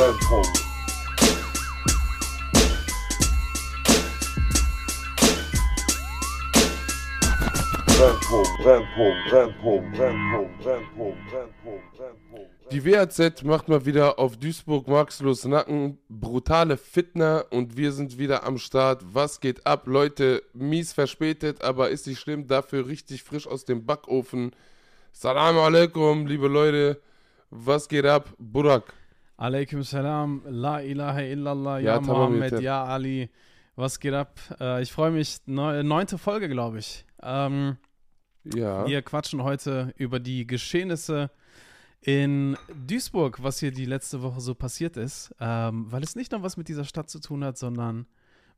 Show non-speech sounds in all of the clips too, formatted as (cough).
Brennpunkt. Die WAZ macht mal wieder auf Duisburg Maxlos Nacken brutale Fitner und wir sind wieder am Start. Was geht ab, Leute? Mies verspätet, aber ist nicht schlimm. Dafür richtig frisch aus dem Backofen. Salam alaikum, liebe Leute. Was geht ab, Burak? Alaikum salam, la ilaha illallah, Ja, ja, Mohammed, ja Ali. Was geht ab? Äh, ich freue mich, neu, neunte Folge, glaube ich. Ähm, Ja. Wir quatschen heute über die Geschehnisse in Duisburg, was hier die letzte Woche so passiert ist, ähm, weil es nicht nur was mit dieser Stadt zu tun hat, sondern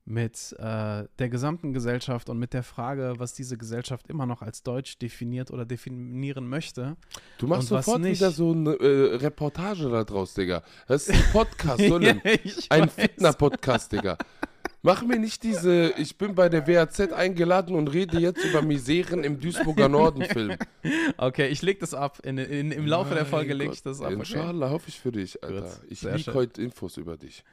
mit äh, der gesamten Gesellschaft und mit der Frage, was diese Gesellschaft immer noch als deutsch definiert oder definieren möchte. Du machst sofort nicht? wieder so eine äh, Reportage da draus, Digga. Das ist ein (laughs) Podcast, Sollen. ich Ein. Fitner-Podcast, Digga. Mach mir nicht diese, ich bin bei der WAZ eingeladen und rede jetzt über Miseren im Duisburger Norden-Film. Okay, ich leg das ab. In, in, Im Laufe der Mein Folge leg Gott. ich das ab. Okay? Inshallah, hoffe ich für dich, Alter. Gut, ich sehr lieg schön. heute Infos über dich.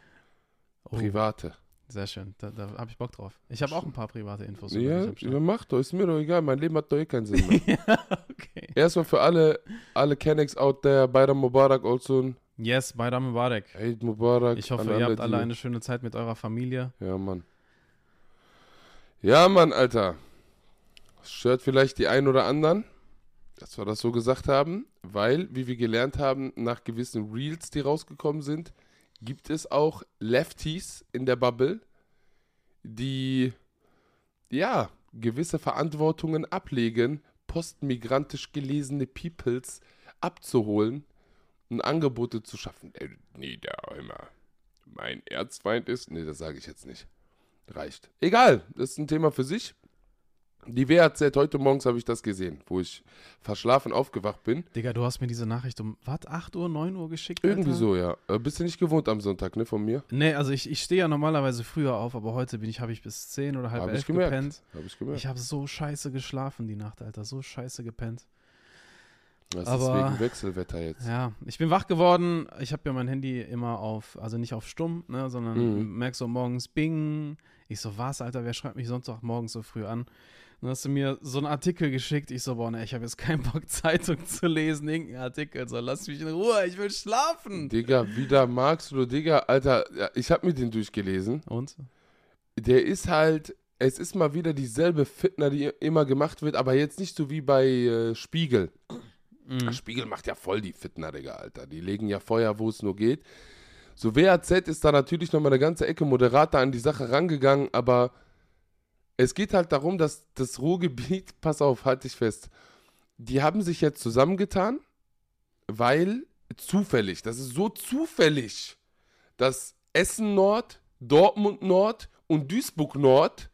Oh, Private. Sehr schön, da, da habe ich Bock drauf. Ich habe auch ein paar private Infos. über Ja, ja, mach doch, ist mir doch egal. Mein Leben hat doch eh keinen Sinn mehr. (laughs) okay. Erstmal für alle, alle Kennex out there, Bayram Mubarak also. Yes, Baidam Mubarak. Eid Mubarak. Ich hoffe, ihr habt alle eine schöne Zeit mit eurer Familie. Ja, Mann. Ja, Mann, Alter. Das stört vielleicht die einen oder anderen, dass wir das so gesagt haben, weil, wie wir gelernt haben, nach gewissen Reels, die rausgekommen sind, gibt es auch Lefties in der Bubble, die, ja, gewisse Verantwortungen ablegen, postmigrantisch gelesene Peoples abzuholen und Angebote zu schaffen. Äh, nee, da immer. Mein Erzfeind ist. Nee, das sage ich jetzt nicht. Reicht. Egal, das ist ein Thema für sich. Die WAZ, heute morgens habe ich das gesehen, wo ich verschlafen aufgewacht bin. Digga, du hast mir diese Nachricht um, was, 8 Uhr, 9 Uhr geschickt? Irgendwie Alter? so, ja. Äh, Bist du nicht gewohnt am Sonntag, ne, von mir? Nee, also ich, ich stehe ja normalerweise früher auf, aber heute bin ich, habe ich bis 10 oder halb Habe elf ich gemerkt. gepennt. Habe ich gemerkt. Ich habe so scheiße geschlafen die Nacht, Alter. So scheiße gepennt. das aber- ist wegen Wechselwetter jetzt. Ja, ich bin wach geworden. Ich habe ja mein Handy immer auf, also nicht auf stumm, ne, sondern Mhm. merk so morgens Bing. Ich so, was, Alter, wer schreibt mich sonst auch morgens so früh an? Dann hast du mir so einen Artikel geschickt. Ich so, boah, ne, ich habe jetzt keinen Bock, (laughs) Zeitung zu lesen, irgendeinen Artikel. So, lass mich in Ruhe, ich will schlafen. Digga, wieder magst du, Digga, Alter, ich habe mir den durchgelesen. Und? Der ist halt, es ist mal wieder dieselbe Fitner, die immer gemacht wird, aber jetzt nicht so wie bei äh, Spiegel. Mhm. Spiegel macht ja voll die Fitner, Digga, Alter. Die legen ja Feuer, wo es nur geht. So, WAZ ist da natürlich nochmal eine ganze Ecke moderater an die Sache rangegangen, aber es geht halt darum, dass das Ruhrgebiet, (laughs) pass auf, halt dich fest, die haben sich jetzt zusammengetan, weil zufällig, das ist so zufällig, dass Essen Nord, Dortmund Nord und Duisburg Nord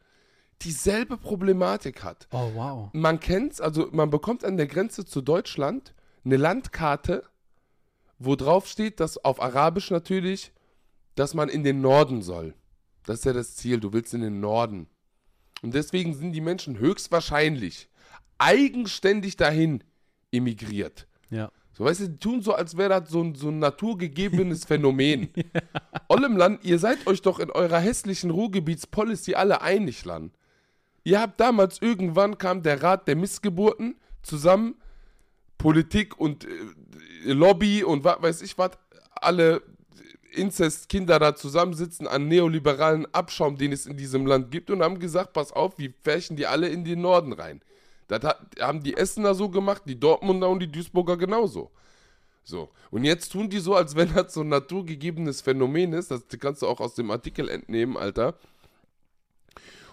dieselbe Problematik hat Oh, wow. man kennt's, also man bekommt an der Grenze zu Deutschland eine Landkarte, wo drauf steht, dass auf Arabisch natürlich, dass man in den Norden soll. Das ist ja das Ziel, du willst in den Norden. Und deswegen sind die Menschen höchstwahrscheinlich eigenständig dahin emigriert. Ja. So, weißt du, die tun so, als wäre das so ein, so ein naturgegebenes (laughs) Phänomen. Ollem Land, ihr seid euch doch in eurer hässlichen Ruhrgebietspolicy alle einig, Land. Ihr habt damals irgendwann kam der Rat der Missgeburten zusammen, Politik und äh, Lobby und was weiß ich was, alle Inzestkinder da zusammensitzen an neoliberalen Abschaum, den es in diesem Land gibt und haben gesagt, pass auf, wir färchen die alle in den Norden rein. Das hat, haben die Essener so gemacht, die Dortmunder und die Duisburger genauso. So. Und jetzt tun die so, als wenn das so ein naturgegebenes Phänomen ist. Das kannst du auch aus dem Artikel entnehmen, Alter.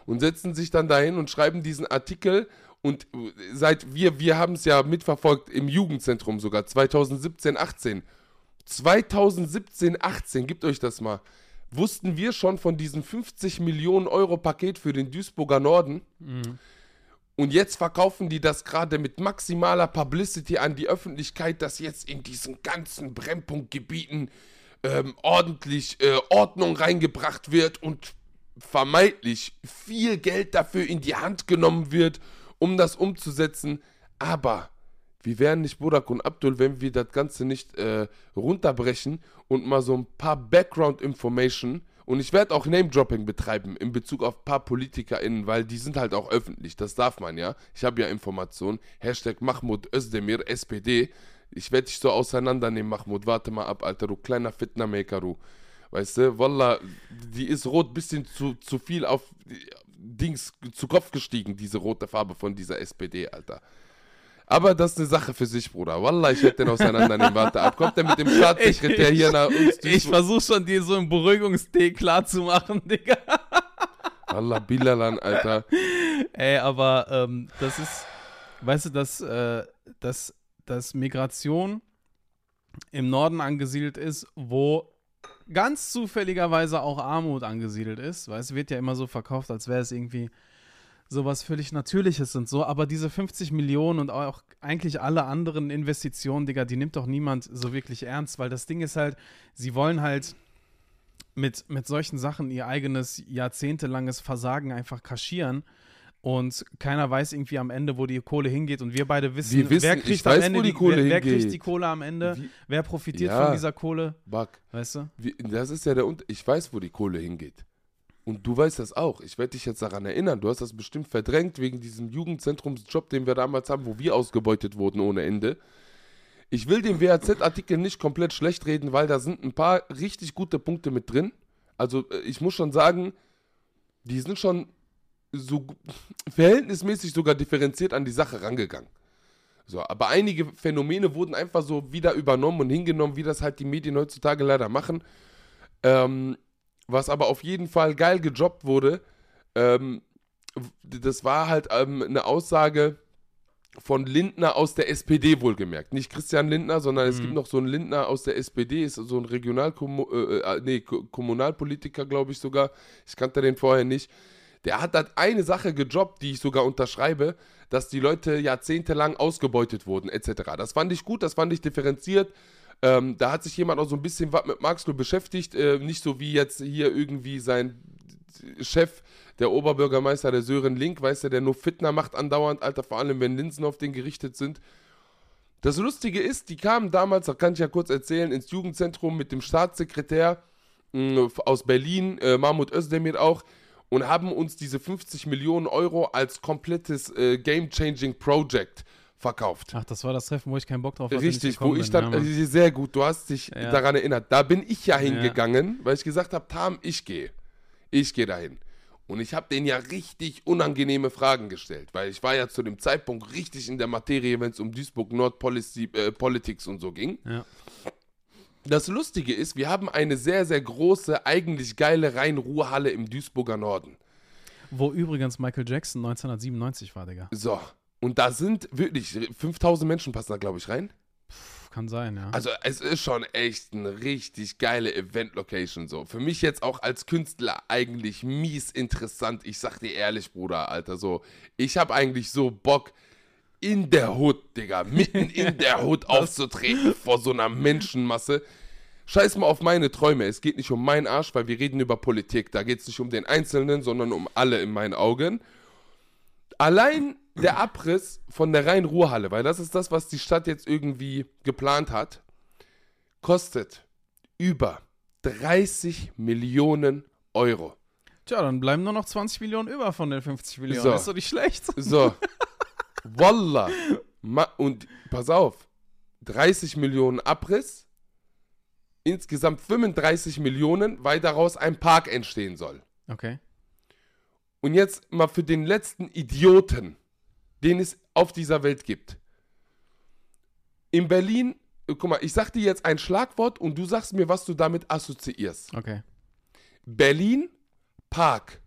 Und setzen sich dann dahin und schreiben diesen Artikel. Und äh, seit wir, wir haben es ja mitverfolgt im Jugendzentrum sogar, 2017, 18. 2017, 18, gebt euch das mal. Wussten wir schon von diesem 50 Millionen Euro Paket für den Duisburger Norden? Und jetzt verkaufen die das gerade mit maximaler Publicity an die Öffentlichkeit, dass jetzt in diesen ganzen Brennpunktgebieten ähm, ordentlich äh, Ordnung reingebracht wird und vermeintlich viel Geld dafür in die Hand genommen wird, um das umzusetzen. Aber wie wären nicht Burak und Abdul, wenn wir das Ganze nicht äh, runterbrechen und mal so ein paar Background-Information und ich werde auch Name-Dropping betreiben in Bezug auf ein paar PolitikerInnen, weil die sind halt auch öffentlich, das darf man ja. Ich habe ja Informationen. Hashtag Mahmoud Özdemir, SPD. Ich werde dich so auseinandernehmen, Mahmoud. Warte mal ab, Alter, du kleiner Fitnamaker, du. Weißt du, Wallah, die ist rot, bisschen zu, zu viel auf Dings, zu Kopf gestiegen, diese rote Farbe von dieser SPD, Alter. Aber das ist eine Sache für sich, Bruder. Wallah, ich hätte den auseinandernehmen. Warte ab. Kommt der mit dem Staatssekretär hier nach uns? (laughs) Ich versuche schon, dir so einen Beruhigungstee klarzumachen, (laughs) Digga. Wallah, Bilalan, Alter. (laughs) Ey, aber ähm, das ist, weißt du, dass, äh, dass, dass Migration im Norden angesiedelt ist, wo ganz zufälligerweise auch Armut angesiedelt ist. Weißt du, wird ja immer so verkauft, als wäre es irgendwie sowas völlig Natürliches und so. Aber diese 50 Millionen und auch eigentlich alle anderen Investitionen, Digga, die nimmt doch niemand so wirklich ernst, weil das Ding ist halt, sie wollen halt mit, mit solchen Sachen ihr eigenes jahrzehntelanges Versagen einfach kaschieren. Und keiner weiß irgendwie am Ende, wo die Kohle hingeht. Und wir beide wissen, Wir wissen, wer kriegt weiß, am Ende wo die Kohle wer, wer kriegt die Kohle am Ende, Wie- wer profitiert Ja. von dieser Kohle, Buck, weißt du? wie, das ist ja der Unterschied. Ich weiß, wo die Kohle hingeht. Und du weißt das auch. Ich werde dich jetzt daran erinnern. Du hast das bestimmt verdrängt wegen diesem Jugendzentrumsjob, den wir damals haben, wo wir ausgebeutet wurden ohne Ende. Ich will den WAZ-Artikel nicht komplett schlecht reden, weil da sind ein paar richtig gute Punkte mit drin. Also äh, ich muss schon sagen, die sind schon so (laughs) verhältnismäßig sogar differenziert an die Sache rangegangen. So, aber einige Phänomene wurden einfach so wieder übernommen und hingenommen, wie das halt die Medien heutzutage leider machen. Ähm, was aber auf jeden Fall geil gejobbt wurde, ähm, das war halt ähm, eine Aussage von Lindner aus der SPD wohlgemerkt. Nicht Christian Lindner, sondern es Mhm. gibt noch so einen Lindner aus der SPD, ist so ein Regionalkommu äh, äh, nee, Ko- Kommunalpolitiker, glaube ich sogar. Ich kannte den vorher nicht. Der hat halt eine Sache gejobbt, die ich sogar unterschreibe, dass die Leute jahrzehntelang ausgebeutet wurden, etc. Das fand ich gut, das fand ich differenziert. Ähm, da hat sich jemand auch so ein bisschen was mit Marxloh beschäftigt, äh, nicht so wie jetzt hier irgendwie sein Chef, der Oberbürgermeister, der Sören Link, weißt du, der nur Fitner macht andauernd, Alter, vor allem wenn Linsen auf den gerichtet sind. Das Lustige ist, die kamen damals, das kann ich ja kurz erzählen, ins Jugendzentrum mit dem Staatssekretär mh, aus Berlin, äh, Mahmoud Özdemir auch, und haben uns diese 50 Millionen Euro als komplettes äh, Game-Changing Project verkauft. Ach, das war das Treffen, wo ich keinen Bock drauf hatte. Richtig, wo ich dann, Ja, äh, sehr gut, du hast dich Ja. daran erinnert. Da bin ich ja hingegangen, weil ich gesagt habe, Tam, ich gehe. Ich gehe dahin. Und ich habe denen ja richtig unangenehme Fragen gestellt, weil ich war ja zu dem Zeitpunkt richtig in der Materie, wenn es um Duisburg Nord Policy, äh, Politics und so ging. Ja. Das Lustige ist, wir haben eine sehr, sehr große, eigentlich geile Rhein-Ruhr-Halle im Duisburger Norden. Wo übrigens Michael Jackson 1997 war, Digga. So. Und da sind wirklich 5000 Menschen passen da, glaube ich, rein. Puh, kann sein, ja. Also es ist schon echt eine richtig geile Event-Location so. Für mich jetzt auch als Künstler eigentlich mies interessant. Ich sag dir ehrlich, Bruder, Alter, so. Ich habe eigentlich so Bock, in der Hood, Digga, mitten in (laughs) der Hood aufzutreten vor so einer Menschenmasse. Scheiß mal auf meine Träume. Es geht nicht um meinen Arsch, weil wir reden über Politik. Da geht es nicht um den Einzelnen, sondern um alle in meinen Augen. Allein der Abriss von der Rhein-Ruhr-Halle, weil das ist das, was die Stadt jetzt irgendwie geplant hat, kostet über 30 Millionen Euro. Tja, dann bleiben nur noch 20 Millionen über von den 50 Millionen. So. Ist doch nicht schlecht. So. Wallah. Ma und pass auf. 30 Millionen Abriss. Insgesamt 35 Millionen, weil daraus ein Park entstehen soll. Okay. Und jetzt mal für den letzten Idioten, den es auf dieser Welt gibt. In Berlin, äh, guck mal, ich sag dir jetzt ein Schlagwort und du sagst mir, was du damit assoziierst. Okay. Berlin, Park.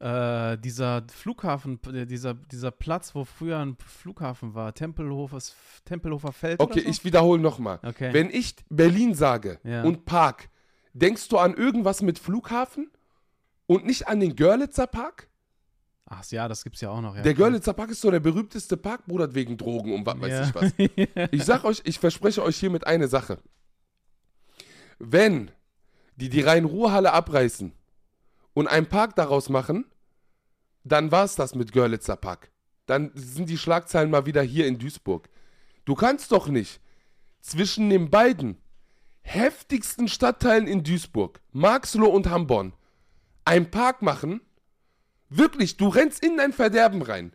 Äh, dieser Flughafen, äh, dieser, dieser Platz, wo früher ein Flughafen war, Tempelhofers, Tempelhofer Feld Okay, so? ich wiederhole nochmal. Okay. Wenn ich Berlin sage Ja. und Park, denkst du an irgendwas mit Flughafen und nicht an den Görlitzer Park? Ach ja, das gibt's ja auch noch. Ja, der. Görlitzer Park ist so der berühmteste Park, Bruder, wegen Drogen und was weiß ja. ich was. (laughs) Ich sag euch, ich verspreche euch hiermit eine Sache. Wenn die die Rhein-Ruhr-Halle abreißen und einen Park daraus machen, dann war's das mit Görlitzer Park. dann sind die Schlagzeilen mal wieder hier in Duisburg. Du kannst doch nicht zwischen den beiden heftigsten Stadtteilen in Duisburg, Marxloh und Hamborn, einen Park machen. Wirklich, du rennst in dein Verderben rein.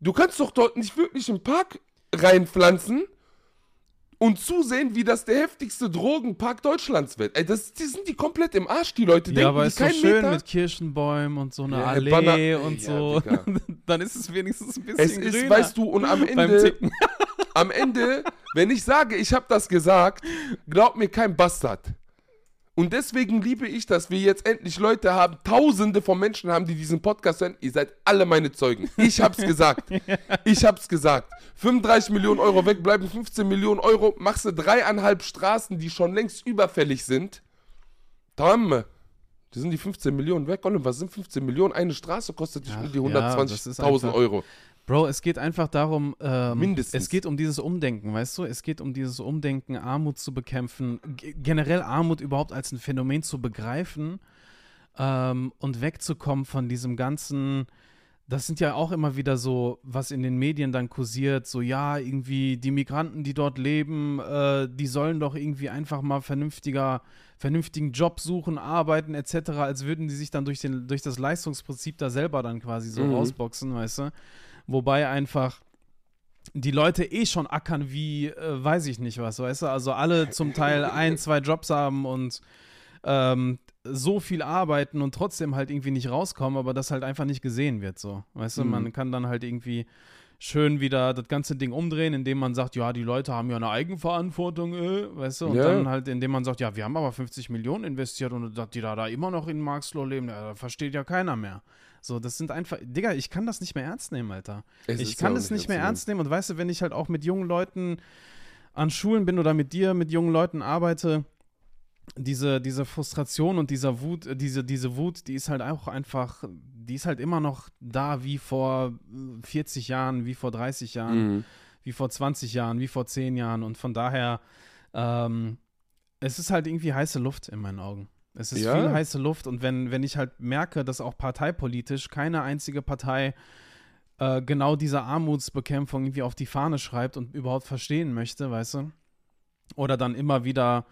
Du kannst doch dort nicht wirklich einen Park reinpflanzen und zusehen, wie das der heftigste Drogenpark Deutschlands wird. Ey, das, die sind die komplett im Arsch, die Leute. Ja, denken, aber ist so schön Meter. mit Kirschenbäumen und so eine Ja, Allee Banner- und Ja, so. Digga. (laughs) Dann ist es wenigstens ein bisschen Es ist, grüner weißt du, und am (laughs) Ende, am Ende, wenn ich sage, ich habe das gesagt, glaubt mir kein Bastard. Und deswegen liebe ich, dass wir jetzt endlich Leute haben, tausende von Menschen haben, die diesen Podcast hören. Ihr seid alle meine Zeugen. Ich hab's gesagt. (laughs) Ich hab's gesagt. 35 Millionen Euro wegbleiben, 15 Millionen Euro, machst du dreieinhalb Straßen, die schon längst überfällig sind. Tamme. Da sind die 15 Millionen weg. Olli, was sind 15 Millionen? Eine Straße kostet um die ja, ist 120.000 einfach- Euro. Bro, es geht einfach darum, ähm, Mindestens. es geht um dieses Umdenken, weißt du? Es geht um dieses Umdenken, Armut zu bekämpfen, generell Armut überhaupt als ein Phänomen zu begreifen ähm, und wegzukommen von diesem ganzen, das sind ja auch immer wieder so, was in den Medien dann kursiert, so ja, irgendwie die Migranten, die dort leben, äh, die sollen doch irgendwie einfach mal vernünftiger, vernünftigen Job suchen, arbeiten etc., als würden die sich dann durch, den, durch das Leistungsprinzip da selber dann quasi so Mhm. rausboxen, weißt du? Wobei einfach die Leute eh schon ackern wie, äh, weiß ich nicht was, weißt du? Also alle zum Teil ein, (laughs) zwei Jobs haben und ähm, so viel arbeiten und trotzdem halt irgendwie nicht rauskommen, aber das halt einfach nicht gesehen wird, so. Weißt du, Mhm. man kann dann halt irgendwie schön wieder das ganze Ding umdrehen, indem man sagt, ja, die Leute haben ja eine Eigenverantwortung, äh, weißt du, und Ja. dann halt, indem man sagt, ja, wir haben aber 50 Millionen investiert und dass die da, da immer noch in Marxloh leben, ja, versteht ja keiner mehr. So, das sind einfach, Digga, ich kann das nicht mehr ernst nehmen, Alter. Es ich kann ja es nicht mehr ernst nehmen und weißt du, wenn ich halt auch mit jungen Leuten an Schulen bin oder mit dir, mit jungen Leuten arbeite, diese, diese Frustration und dieser Wut, äh, diese, diese Wut, die ist halt auch einfach, die ist halt immer noch da wie vor äh, 40 Jahren, wie vor 30 Jahren, Mhm. wie vor 20 Jahren, wie vor 10 Jahren und von daher, ähm, es ist halt irgendwie heiße Luft in meinen Augen. Es ist Ja. viel heiße Luft und wenn, wenn ich halt merke, dass auch parteipolitisch keine einzige Partei äh, genau diese Armutsbekämpfung irgendwie auf die Fahne schreibt und überhaupt verstehen möchte, weißt du? Oder dann immer wieder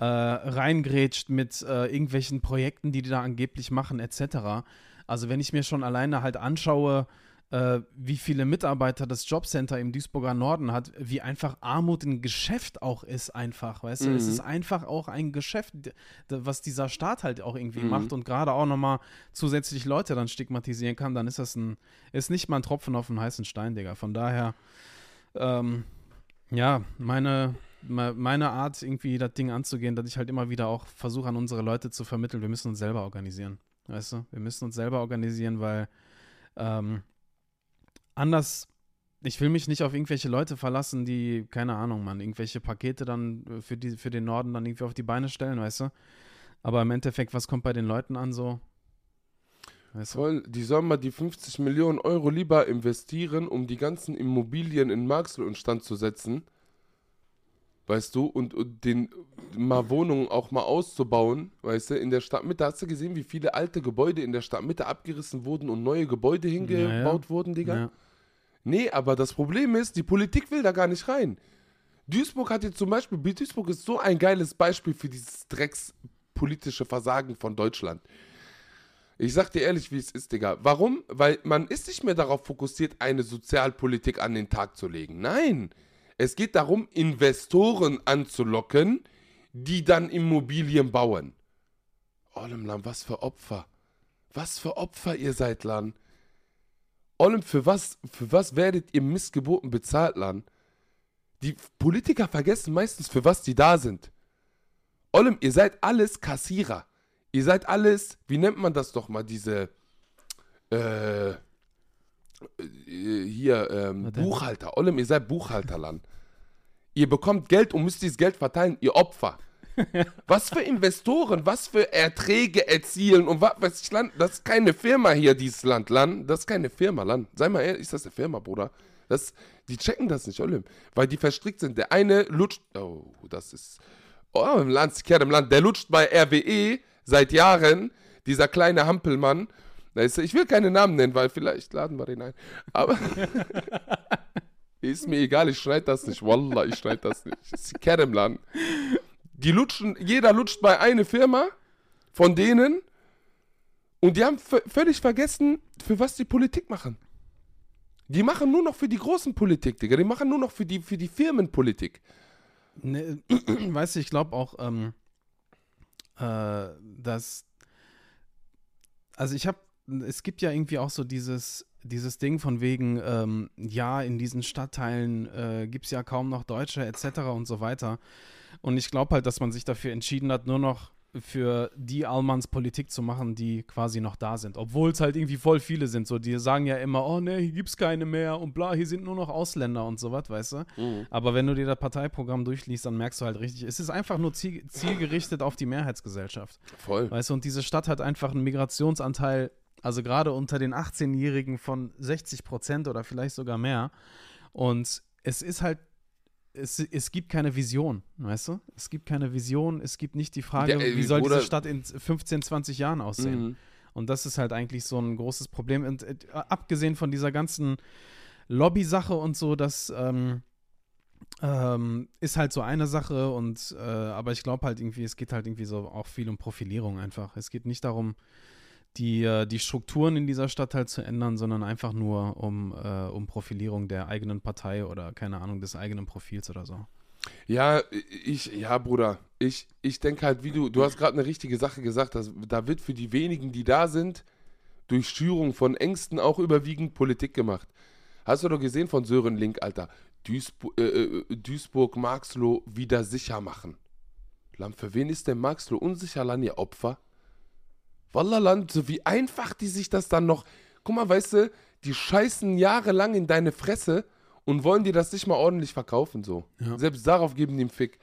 äh, reingrätscht mit äh, irgendwelchen Projekten, die die da angeblich machen, etc. Also wenn ich mir schon alleine halt anschaue, äh, wie viele Mitarbeiter das Jobcenter im Duisburger Norden hat, wie einfach Armut ein Geschäft auch ist einfach, weißt du? Es Mhm. ist einfach auch ein Geschäft, was dieser Staat halt auch irgendwie Mhm. macht und gerade auch nochmal zusätzlich Leute dann stigmatisieren kann, dann ist das ein, ist nicht mal ein Tropfen auf einen heißen Stein, Digga. Von daher, ähm, ja, meine, me- meine Art, irgendwie das Ding anzugehen, dass ich halt immer wieder auch versuche, an unsere Leute zu vermitteln, wir müssen uns selber organisieren. Weißt du? Wir müssen uns selber organisieren, weil ähm, anders, ich will mich nicht auf irgendwelche Leute verlassen, die, keine Ahnung, man, irgendwelche Pakete dann äh, für, die, für den Norden dann irgendwie auf die Beine stellen, weißt du? Aber im Endeffekt, was kommt bei den Leuten an so? Weißt du? Voll, die sollen mal die 50 Millionen Euro lieber investieren, um die ganzen Immobilien in Marxloh instand zu setzen. Weißt du, und, und den mal Wohnungen auch mal auszubauen, weißt du, in der Stadtmitte. Hast du gesehen, wie viele alte Gebäude in der Stadtmitte abgerissen wurden und neue Gebäude hingebaut wurden, Digga? Ja. Nee, aber das Problem ist, die Politik will da gar nicht rein. Duisburg hat jetzt zum Beispiel, Duisburg ist so ein geiles Beispiel für dieses dreckspolitische Versagen von Deutschland. Ich sag dir ehrlich, wie es ist, Digga. Warum? Weil man ist nicht mehr darauf fokussiert, eine Sozialpolitik an den Tag zu legen. Nein. Es geht darum, Investoren anzulocken, die dann Immobilien bauen. Olem Lan, was für Opfer. Was für Opfer ihr seid, Lan. Olem, für was, für was werdet ihr Missgeboten bezahlt, Lan? Die Politiker vergessen meistens, für was die da sind. Olem, ihr seid alles Kassierer. Ihr seid alles, wie nennt man das doch mal, diese, äh, hier, ähm? Buchhalter. Olem, ihr seid Buchhalter, Lan. Ihr bekommt Geld und müsst dieses Geld verteilen, ihr Opfer. (laughs) was für Investoren, was für Erträge erzielen und was weiß ich, Land, das ist keine Firma hier, dieses Land, Land, das ist keine Firma, Land. Sei mal ehrlich, ist das eine Firma, Bruder? Das, die checken das nicht, Olim, weil die verstrickt sind. Der eine lutscht, oh, das ist, oh, im Land, im Land, der lutscht bei RWE seit Jahren, dieser kleine Hampelmann, Weißt du, ich will keine Namen nennen, weil vielleicht laden wir den ein. Aber (laughs) ist mir egal, ich schneide das nicht. Wallah, ich schneide das nicht. Das ist die im Laden. Die lutschen, jeder lutscht bei einer Firma von denen und die haben völlig vergessen, für was die Politik machen. Die machen nur noch für die großen Politik, Digga. Die machen nur noch für die, für die Firmenpolitik. Ne, (clears throat) weißt du, ich glaube auch, ähm, äh, dass. Also, ich habe. Es gibt ja irgendwie auch so dieses, dieses Ding von wegen, ähm, ja, in diesen Stadtteilen äh, gibt es ja kaum noch Deutsche etc. und so weiter. Und ich glaube halt, dass man sich dafür entschieden hat, nur noch für die Allmanns Politik zu machen, die quasi noch da sind. Obwohl es halt irgendwie voll viele sind. So, die sagen ja immer, oh ne, hier gibt's keine mehr und bla, hier sind nur noch Ausländer und so was, weißt du? Aber wenn du dir das Parteiprogramm durchliest, dann merkst du halt richtig, es ist einfach nur ziel, zielgerichtet auf die Mehrheitsgesellschaft. Voll. Weißt du, und diese Stadt hat einfach einen Migrationsanteil, also gerade unter den 18-Jährigen von 60 Prozent oder vielleicht sogar mehr. Und es ist halt, es, es gibt keine Vision, weißt du? Es gibt keine Vision, es gibt nicht die Frage, Ja, ey, wie soll diese Stadt in 15, 20 Jahren aussehen. Mhm. Und das ist halt eigentlich so ein großes Problem. Und äh, abgesehen von dieser ganzen Lobby-Sache und so, das ähm, ähm, ist halt so eine Sache. Und äh, aber ich glaube halt irgendwie, es geht halt irgendwie so auch viel um Profilierung einfach. Es geht nicht darum, die, äh, die Strukturen in dieser Stadt halt zu ändern, sondern einfach nur um, äh, um Profilierung der eigenen Partei oder keine Ahnung des eigenen Profils oder so. Ja, ich, ja, Bruder, ich, ich denke halt, wie du, du hast gerade eine richtige Sache gesagt, dass, da wird für die wenigen, die da sind, durch Schürung von Ängsten auch überwiegend Politik gemacht. Hast du doch gesehen von Sören Link, Alter, Duisburg, äh, äh, Duisburg Marxloh wieder sicher machen. Lam, für wen ist denn Marxloh unsicher, Lan, ihr Opfer? Wallah, Land, so wie einfach die sich das dann noch, guck mal, weißt du, die scheißen jahrelang in deine Fresse und wollen dir das nicht mal ordentlich verkaufen, so. Ja. Selbst darauf geben die einen Fick.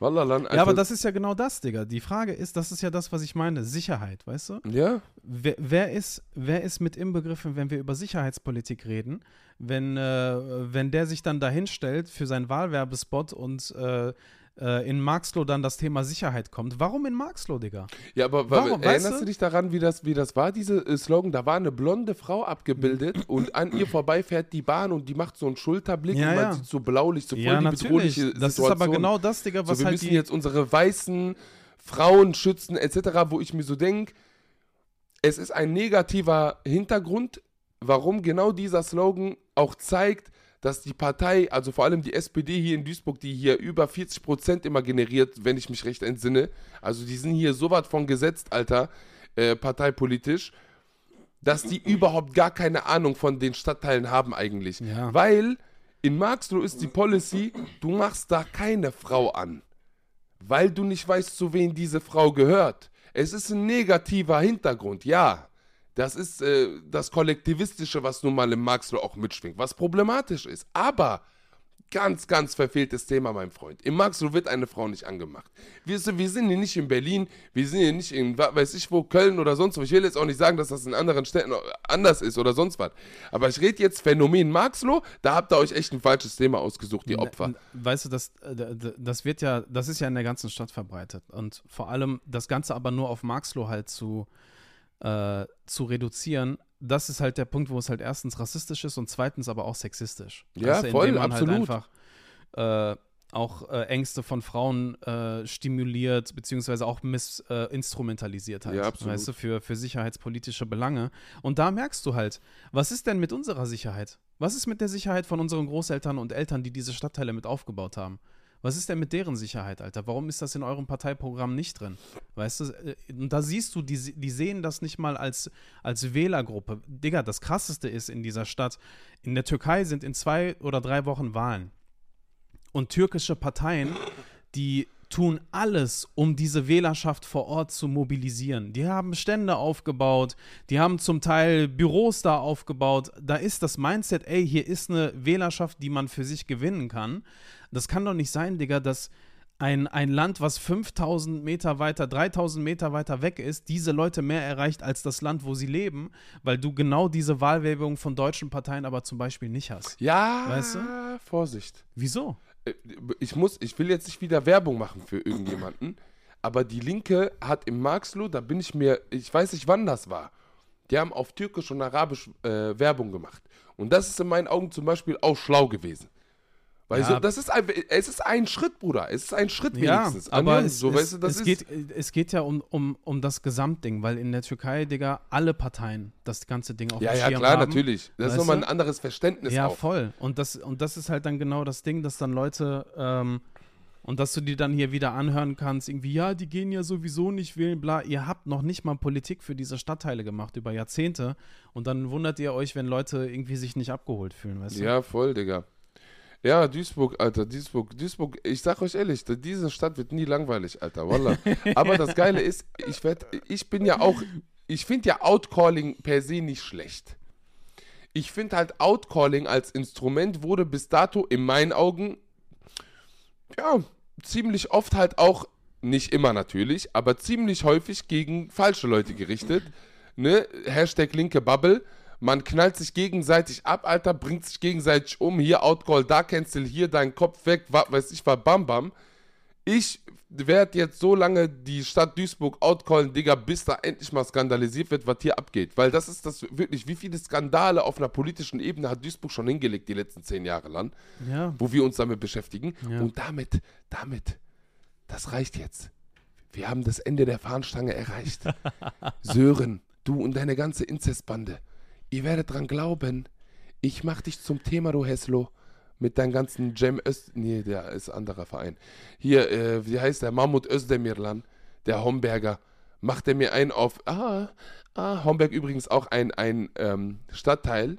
Wallah, Lan, Ja, aber also- das ist ja genau das, Digga. Die Frage ist, das ist ja das, was ich meine, Sicherheit, weißt du? Ja, Wer, wer, ist, wer ist mit inbegriffen, wenn wir über Sicherheitspolitik reden, wenn, äh, wenn der sich dann dahin stellt für seinen Wahlwerbespot und äh, äh, in Marxloh dann das Thema Sicherheit kommt? Warum in Marxloh, Digga? ja, aber Warum, weißt erinnerst du? du dich daran, wie das, wie das war, diese äh, Slogan? Da war eine blonde Frau abgebildet (clears throat) und an ihr vorbei fährt die Bahn und die macht so einen Schulterblick Ja, und man ja. sieht so blaulich, so voll die bedrohliche Das ist Situation. aber genau das, Digga, was so, wir halt müssen jetzt unsere weißen Frauen schützen, etc., wo ich mir so denke, es ist ein negativer Hintergrund, warum genau dieser Slogan auch zeigt, dass die Partei, also vor allem die SPD hier in Duisburg, die hier über 40 Prozent immer generiert, wenn ich mich recht entsinne, also die sind hier so weit von gesetzt, Alter, äh, parteipolitisch, dass die überhaupt gar keine Ahnung von den Stadtteilen haben eigentlich. Ja. Weil in Marxloh ist die Policy, du machst da keine Frau an weil du nicht weißt, zu wem diese Frau gehört. Es ist ein negativer Hintergrund, ja. Das ist äh, das Kollektivistische, was nun mal im Marxloh auch mitschwingt, was problematisch ist. Aber ganz, ganz verfehltes Thema, mein Freund. Im Marxloh wird eine Frau nicht angemacht. Wir, sind- wir sind hier nicht in Berlin, wir sind hier nicht in, weiß ich wo, Köln oder sonst wo. Ich will jetzt auch nicht sagen, dass das in anderen Städten anders ist oder sonst was. Aber ich rede jetzt Phänomen Marxloh, da habt ihr euch echt ein falsches Thema ausgesucht, die Opfer. Weißt du, das, äh, das wird ja, das ist ja in der ganzen Stadt verbreitet. Und vor allem das Ganze aber nur auf Marxloh halt zu, äh, zu reduzieren, das ist halt der Punkt, wo es halt erstens rassistisch ist und zweitens aber auch sexistisch. Ja, du, voll, indem man absolut. Halt einfach äh, auch äh, Ängste von Frauen äh, stimuliert, beziehungsweise auch miss, äh, halt. Ja, absolut. Weißt du, für, für sicherheitspolitische Belange. Und da merkst du halt, was ist denn mit unserer Sicherheit? Was ist mit der Sicherheit von unseren Großeltern und Eltern, die diese Stadtteile mit aufgebaut haben? Was ist denn mit deren Sicherheit, Alter? Warum ist das in eurem Parteiprogramm nicht drin? Weißt du, äh, da siehst du, die, die sehen das nicht mal als, als Wählergruppe. Digga, das krasseste ist in dieser Stadt, in der Türkei sind in zwei oder drei Wochen Wahlen. Und türkische Parteien, die tun alles, um diese Wählerschaft vor Ort zu mobilisieren. Die haben Stände aufgebaut, die haben zum Teil Büros da aufgebaut. Da ist das Mindset, ey, hier ist eine Wählerschaft, die man für sich gewinnen kann. Das kann doch nicht sein, Digga, dass ein, ein Land, was 5000 Meter weiter, 3000 Meter weiter weg ist, diese Leute mehr erreicht als das Land, wo sie leben, weil du genau diese Wahlwerbung von deutschen Parteien aber zum Beispiel nicht hast. Ja, Weißt Vorsicht. Wieso? Äh, Ich muss, ich will jetzt nicht wieder Werbung machen für irgendjemanden, aber die Linke hat im Marxloh, da bin ich mir, ich weiß nicht wann das war, die haben auf Türkisch und Arabisch äh, Werbung gemacht. Und das ist in meinen Augen zum Beispiel auch schlau gewesen. Weil Ja. so, das ist ein, es ist ein Schritt, Bruder. Es ist ein Schritt Ja, wenigstens. aber Anion, es, so, es, weißt du, das es, ist, geht, es geht ja um, um, um das Gesamtding, weil in der Türkei, Digga, alle Parteien das ganze Ding auf ja, ja, klar, haben. natürlich. Das ist nochmal ein anderes Verständnis Ja, auch. voll. Und das, und das ist halt dann genau das Ding, dass dann Leute, ähm, und dass du dir dann hier wieder anhören kannst, irgendwie, ja, die gehen ja sowieso nicht wählen, bla. Ihr habt noch nicht mal Politik für diese Stadtteile gemacht über Jahrzehnte. Und dann wundert ihr euch, wenn Leute irgendwie sich nicht abgeholt fühlen, weißt du? Ja, voll, Digga. Ja, Duisburg, Alter, Duisburg, Duisburg, ich sag euch ehrlich, diese Stadt wird nie langweilig, Alter, wallah. (laughs) Aber das Geile ist, ich werd, ich bin ja auch, ich finde ja Outcalling per se nicht schlecht. Ich finde halt Outcalling als Instrument wurde bis dato in meinen Augen, ja, ziemlich oft halt auch, nicht immer natürlich, aber ziemlich häufig gegen falsche Leute gerichtet. Ne? Hashtag linke Bubble. Man knallt sich gegenseitig ab, Alter, bringt sich gegenseitig um. Hier Outcall, da Cancel, hier dein Kopf weg, weiß ich, war Bam Bam. Ich werde jetzt so lange die Stadt Duisburg outcallen, Digga, bis da endlich mal skandalisiert wird, was hier abgeht. Weil das ist das wirklich, wie viele Skandale auf einer politischen Ebene hat Duisburg schon hingelegt die letzten zehn Jahre lang, Ja. wo wir uns damit beschäftigen. Ja. Und damit, damit, das reicht jetzt. Wir haben das Ende der Fahnenstange erreicht. (laughs) Sören, du und deine ganze Inzestbande, ihr werdet dran glauben, ich mach dich zum Thema, du Heslo. Mit deinem ganzen Cem Öst... Nee, der ist ein anderer Verein. Hier, äh, wie heißt der? Mahmut Özdemirlan, der Homberger. Macht er mir einen auf... Ah, ah, Homberg übrigens auch ein, ein ähm, Stadtteil,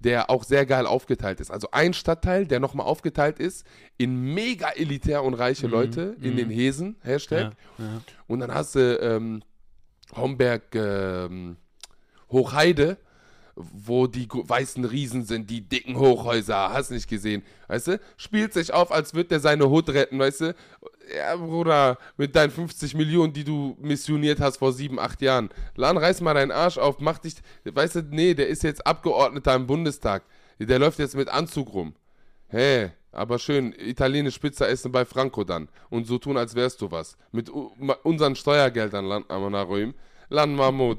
der auch sehr geil aufgeteilt ist. Also ein Stadtteil, der nochmal aufgeteilt ist in mega elitär und reiche Leute, in den Hesen, Hashtag. Ja, ja. Und dann hast du ähm, Homberg ähm, Hochheide, wo die weißen Riesen sind, die dicken Hochhäuser, hast nicht gesehen, weißt du? Spielt sich auf, als würde der seine Hut retten, weißt du? Ja, Bruder, mit deinen 50 Millionen, die du missioniert hast vor sieben, acht Jahren. Lan, reiß mal deinen Arsch auf, mach dich, weißt du, nee, der ist jetzt Abgeordneter im Bundestag. Der läuft jetzt mit Anzug rum. Hä, aber schön, italienisch Pizza essen bei Franco dann. Und so tun, als wärst du was. Mit unseren Steuergeldern, Lan Amanaroim. Lan Mammut.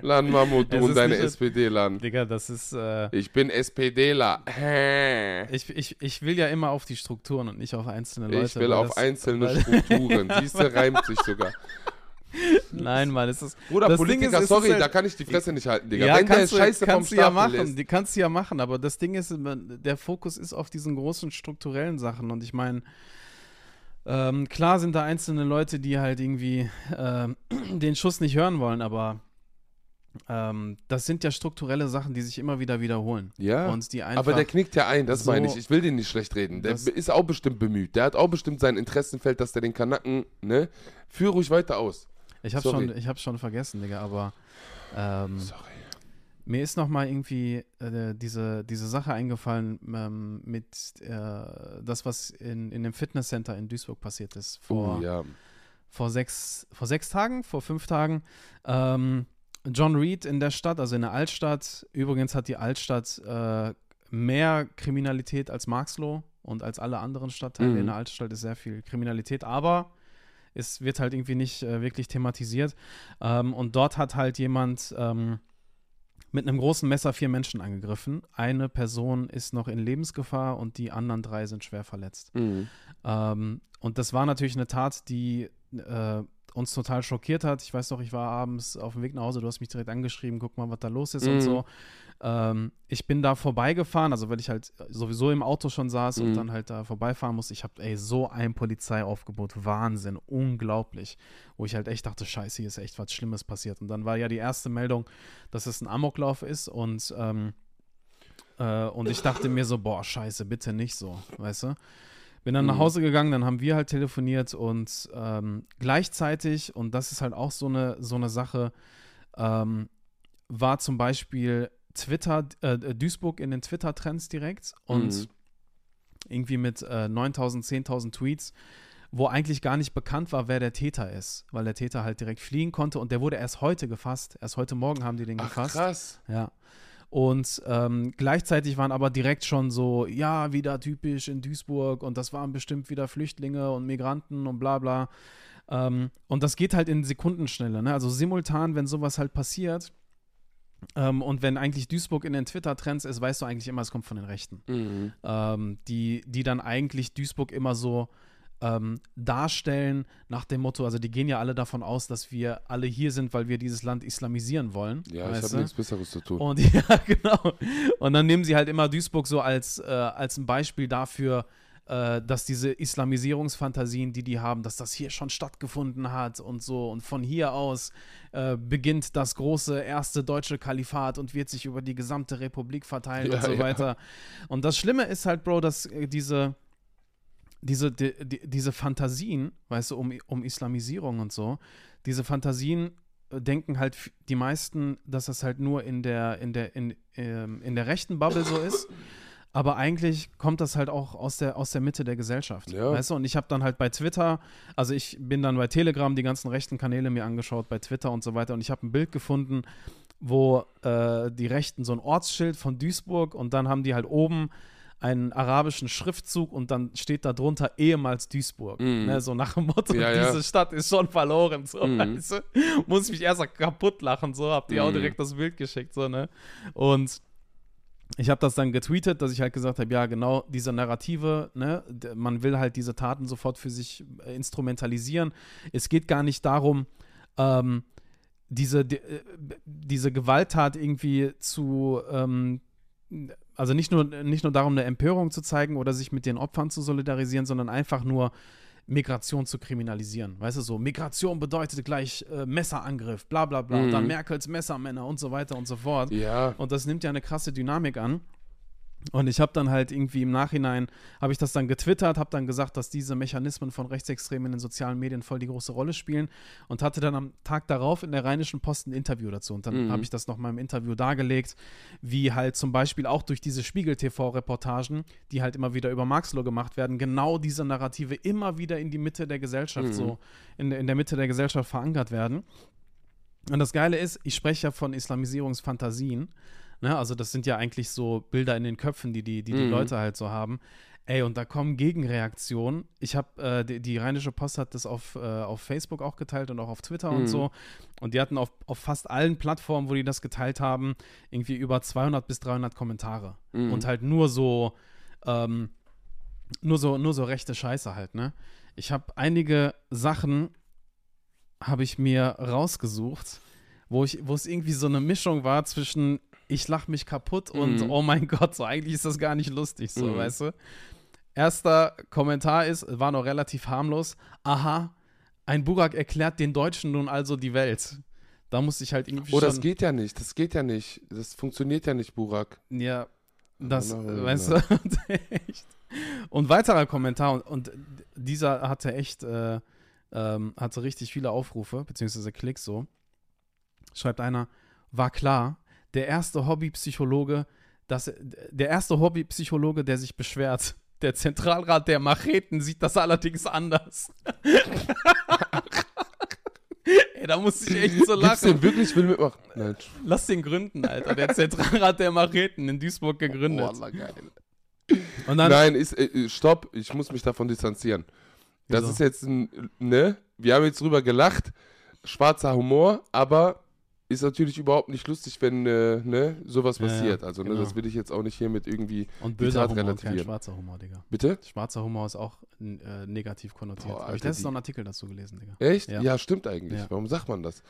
Lan Mammut, du und deine SPD-Lan. Digga, das ist. Äh, Ich bin SPDler. Hä. (laughs) ich, ich, ich will ja immer auf die Strukturen und nicht auf einzelne Leute. Ich will auf das, einzelne Strukturen. (laughs) Siehst du, reimt sich sogar. (laughs) Nein, Mann, es ist. Bruder, Das Politiker, ist, sorry, halt- da kann ich die Fresse nicht halten, Digga. Ja, Wenn der kannst, Scheiße du, vom kannst du ja machen, ist. die kannst du ja machen, aber das Ding ist, der Fokus ist auf diesen großen strukturellen Sachen und ich meine, ähm, klar sind da einzelne Leute, die halt irgendwie ähm, (clears throat) den Schuss nicht hören wollen, aber ähm, das sind ja strukturelle Sachen, die sich immer wieder wiederholen. Ja, und die einfach, aber der knickt ja ein, das so- meine ich. Ich will den nicht schlecht reden. Der ist auch bestimmt bemüht. Der hat auch bestimmt sein Interessenfeld, dass der den Kanaken, ne? Führ ruhig weiter aus. ich habe sorry. schon, ich hab's schon vergessen, Digga, aber ähm, Sorry. Mir ist noch mal irgendwie äh, diese, diese Sache eingefallen ähm, mit äh, das, was in, in dem Fitnesscenter in Duisburg passiert ist. Vor, Oh, ja. vor, sechs, vor sechs Tagen, vor fünf Tagen. Ähm, John Reed in der Stadt, also in der Altstadt. Übrigens hat die Altstadt äh, mehr Kriminalität als Marxloh und als alle anderen Stadtteile. Mhm. In der Altstadt ist sehr viel Kriminalität, aber es wird halt irgendwie nicht äh, wirklich thematisiert. Ähm, und dort hat halt jemand ähm, mit einem großen Messer vier Menschen angegriffen. Eine Person ist noch in Lebensgefahr und die anderen drei sind schwer verletzt. Mhm. Ähm, und das war natürlich eine Tat, die äh, uns total schockiert hat. Ich weiß noch, ich war abends auf dem Weg nach Hause, du hast mich direkt angeschrieben, guck mal, was da los ist und Mhm. so. Ähm, ich bin da vorbeigefahren, also weil ich halt sowieso im Auto schon saß und Mhm. dann halt da vorbeifahren musste. Ich habe, ey, so ein Polizeiaufgebot, Wahnsinn, unglaublich. Wo ich halt echt dachte, scheiße, hier ist echt was Schlimmes passiert. Und dann war ja die erste Meldung, dass es ein Amoklauf ist und ähm, äh, und ich dachte mir so, boah, scheiße, bitte nicht so, weißt du? Bin dann nach Mhm. Hause gegangen, dann haben wir halt telefoniert und ähm, gleichzeitig, und das ist halt auch so eine, so eine Sache, ähm, war zum Beispiel Twitter, äh, Duisburg in den Twitter-Trends direkt und Mhm. irgendwie mit äh, 9000, 10.000 Tweets, wo eigentlich gar nicht bekannt war, wer der Täter ist, weil der Täter halt direkt fliehen konnte und der wurde erst heute gefasst. Erst heute Morgen haben die den Ach, gefasst. krass. Ja. Und ähm, gleichzeitig waren aber direkt schon so, ja, wieder typisch in Duisburg und das waren bestimmt wieder Flüchtlinge und Migranten und bla bla. Ähm, und das geht halt in Sekundenschnelle. Ne? Also simultan, wenn sowas halt passiert, Ähm, und wenn eigentlich Duisburg in den Twitter-Trends ist, weißt du eigentlich immer, es kommt von den Rechten. Mhm. Ähm, die, die dann eigentlich Duisburg immer so ähm, darstellen nach dem Motto, also die gehen ja alle davon aus, dass wir alle hier sind, weil wir dieses Land islamisieren wollen. Ja, ich habe nichts Besseres zu tun. Und (laughs) ja, genau. Und dann nehmen sie halt immer Duisburg so als, äh, als ein Beispiel dafür, dass diese Islamisierungsfantasien, die die haben, dass das hier schon stattgefunden hat und so. Und von hier aus äh, beginnt das große erste deutsche Kalifat und wird sich über die gesamte Republik verteilen Ja, und so ja. weiter. Und das Schlimme ist halt, Bro, dass äh, diese diese, die, die, diese Fantasien, weißt du, um, um Islamisierung und so, diese Fantasien äh, denken halt die meisten, dass das halt nur in der, in der, in, ähm, in der rechten Bubble so ist. (laughs) Aber eigentlich kommt das halt auch aus der, aus der Mitte der Gesellschaft. Ja. Weißt du, und ich habe dann halt bei Twitter, also ich bin dann bei Telegram die ganzen rechten Kanäle mir angeschaut, bei Twitter und so weiter, und ich habe ein Bild gefunden, wo äh, die Rechten so ein Ortsschild von Duisburg und dann haben die halt oben einen arabischen Schriftzug und dann steht da drunter ehemals Duisburg. Mhm. Ne, so nach dem Motto, Ja, ja. diese Stadt ist schon verloren. So, Mhm. weißt du? Muss ich mich erst kaputt lachen, so, hab die auch Mhm. direkt das Bild geschickt, so, ne? Und ich habe das dann getweetet, dass ich halt gesagt habe, ja, genau, diese Narrative, ne, man will halt diese Taten sofort für sich äh, instrumentalisieren. Es geht gar nicht darum, ähm, diese, di- äh, diese Gewalttat irgendwie zu, ähm, also nicht nur, nicht nur darum, eine Empörung zu zeigen oder sich mit den Opfern zu solidarisieren, sondern einfach nur Migration zu kriminalisieren. Weißt du, so, Migration bedeutet gleich äh, Messerangriff, bla bla bla, und dann Mhm. Merkels Messermänner und so weiter und so fort. Ja, Und das nimmt ja eine krasse Dynamik an. Und ich habe dann halt irgendwie im Nachhinein, habe ich das dann getwittert, habe dann gesagt, dass diese Mechanismen von Rechtsextremen in den sozialen Medien voll die große Rolle spielen und hatte dann am Tag darauf in der Rheinischen Post ein Interview dazu. Und dann Mhm. habe ich das nochmal im Interview dargelegt, wie halt zum Beispiel auch durch diese Spiegel-TV-Reportagen, die halt immer wieder über Marxloh gemacht werden, genau diese Narrative immer wieder in die Mitte der Gesellschaft, Mhm. so in, in der Mitte der Gesellschaft verankert werden. Und das Geile ist, ich spreche ja von Islamisierungsfantasien. Ne? Also, das sind ja eigentlich so Bilder in den Köpfen, die die, die, die Mhm. Leute halt so haben. Ey, und da kommen Gegenreaktionen. Ich habe, äh, die, die Rheinische Post hat das auf, äh, auf Facebook auch geteilt und auch auf Twitter und Mhm. so. Und die hatten auf, auf fast allen Plattformen, wo die das geteilt haben, irgendwie über 200 bis 300 Kommentare. Mhm. Und halt nur so, ähm, nur so, nur so rechte Scheiße halt, ne? Ich habe einige Sachen, habe ich mir rausgesucht, wo ich, wo es irgendwie so eine Mischung war zwischen ich lach mich kaputt und Mhm. oh mein Gott, so eigentlich ist das gar nicht lustig, so, Mhm. weißt du? Erster Kommentar ist, war noch relativ harmlos. Aha, ein Burak erklärt den Deutschen nun also die Welt. Da musste ich halt irgendwie Oh, das geht ja nicht. Das geht ja nicht. Das funktioniert ja nicht, Burak. ja, das, na, weißt na. du, (laughs) echt. Und weiterer Kommentar, und, und dieser hatte echt, äh, ähm, hatte richtig viele Aufrufe, beziehungsweise Klicks so. Schreibt einer, war klar, der erste Hobbypsychologe, das, der erste Hobbypsychologe, der sich beschwert. Der Zentralrat der Macheten sieht das allerdings anders. (laughs) Ey, da muss ich echt so Gibt's lachen. den wirklich? Will mitmachen? Nein. Lass den gründen, Alter. Der Zentralrat der Macheten in Duisburg gegründet. Boah, geil. Dann, Nein, ist, äh, äh, stopp, ich muss mich davon distanzieren. Das Wieso? ist jetzt ein, ne? Wir haben jetzt drüber gelacht, schwarzer Humor, aber ist natürlich überhaupt nicht lustig, wenn äh, ne, sowas Ja, passiert. also, ne, genau. das will ich jetzt auch nicht hiermit irgendwie. und böser Humor, kein relativieren. schwarzer Humor, Digga. Bitte? Schwarzer Humor ist auch äh, negativ konnotiert. Boah, Habe ich Alter, letztens noch einen Artikel dazu gelesen, Digga. Echt? Ja. Ja, stimmt eigentlich. Ja. Warum sagt man das?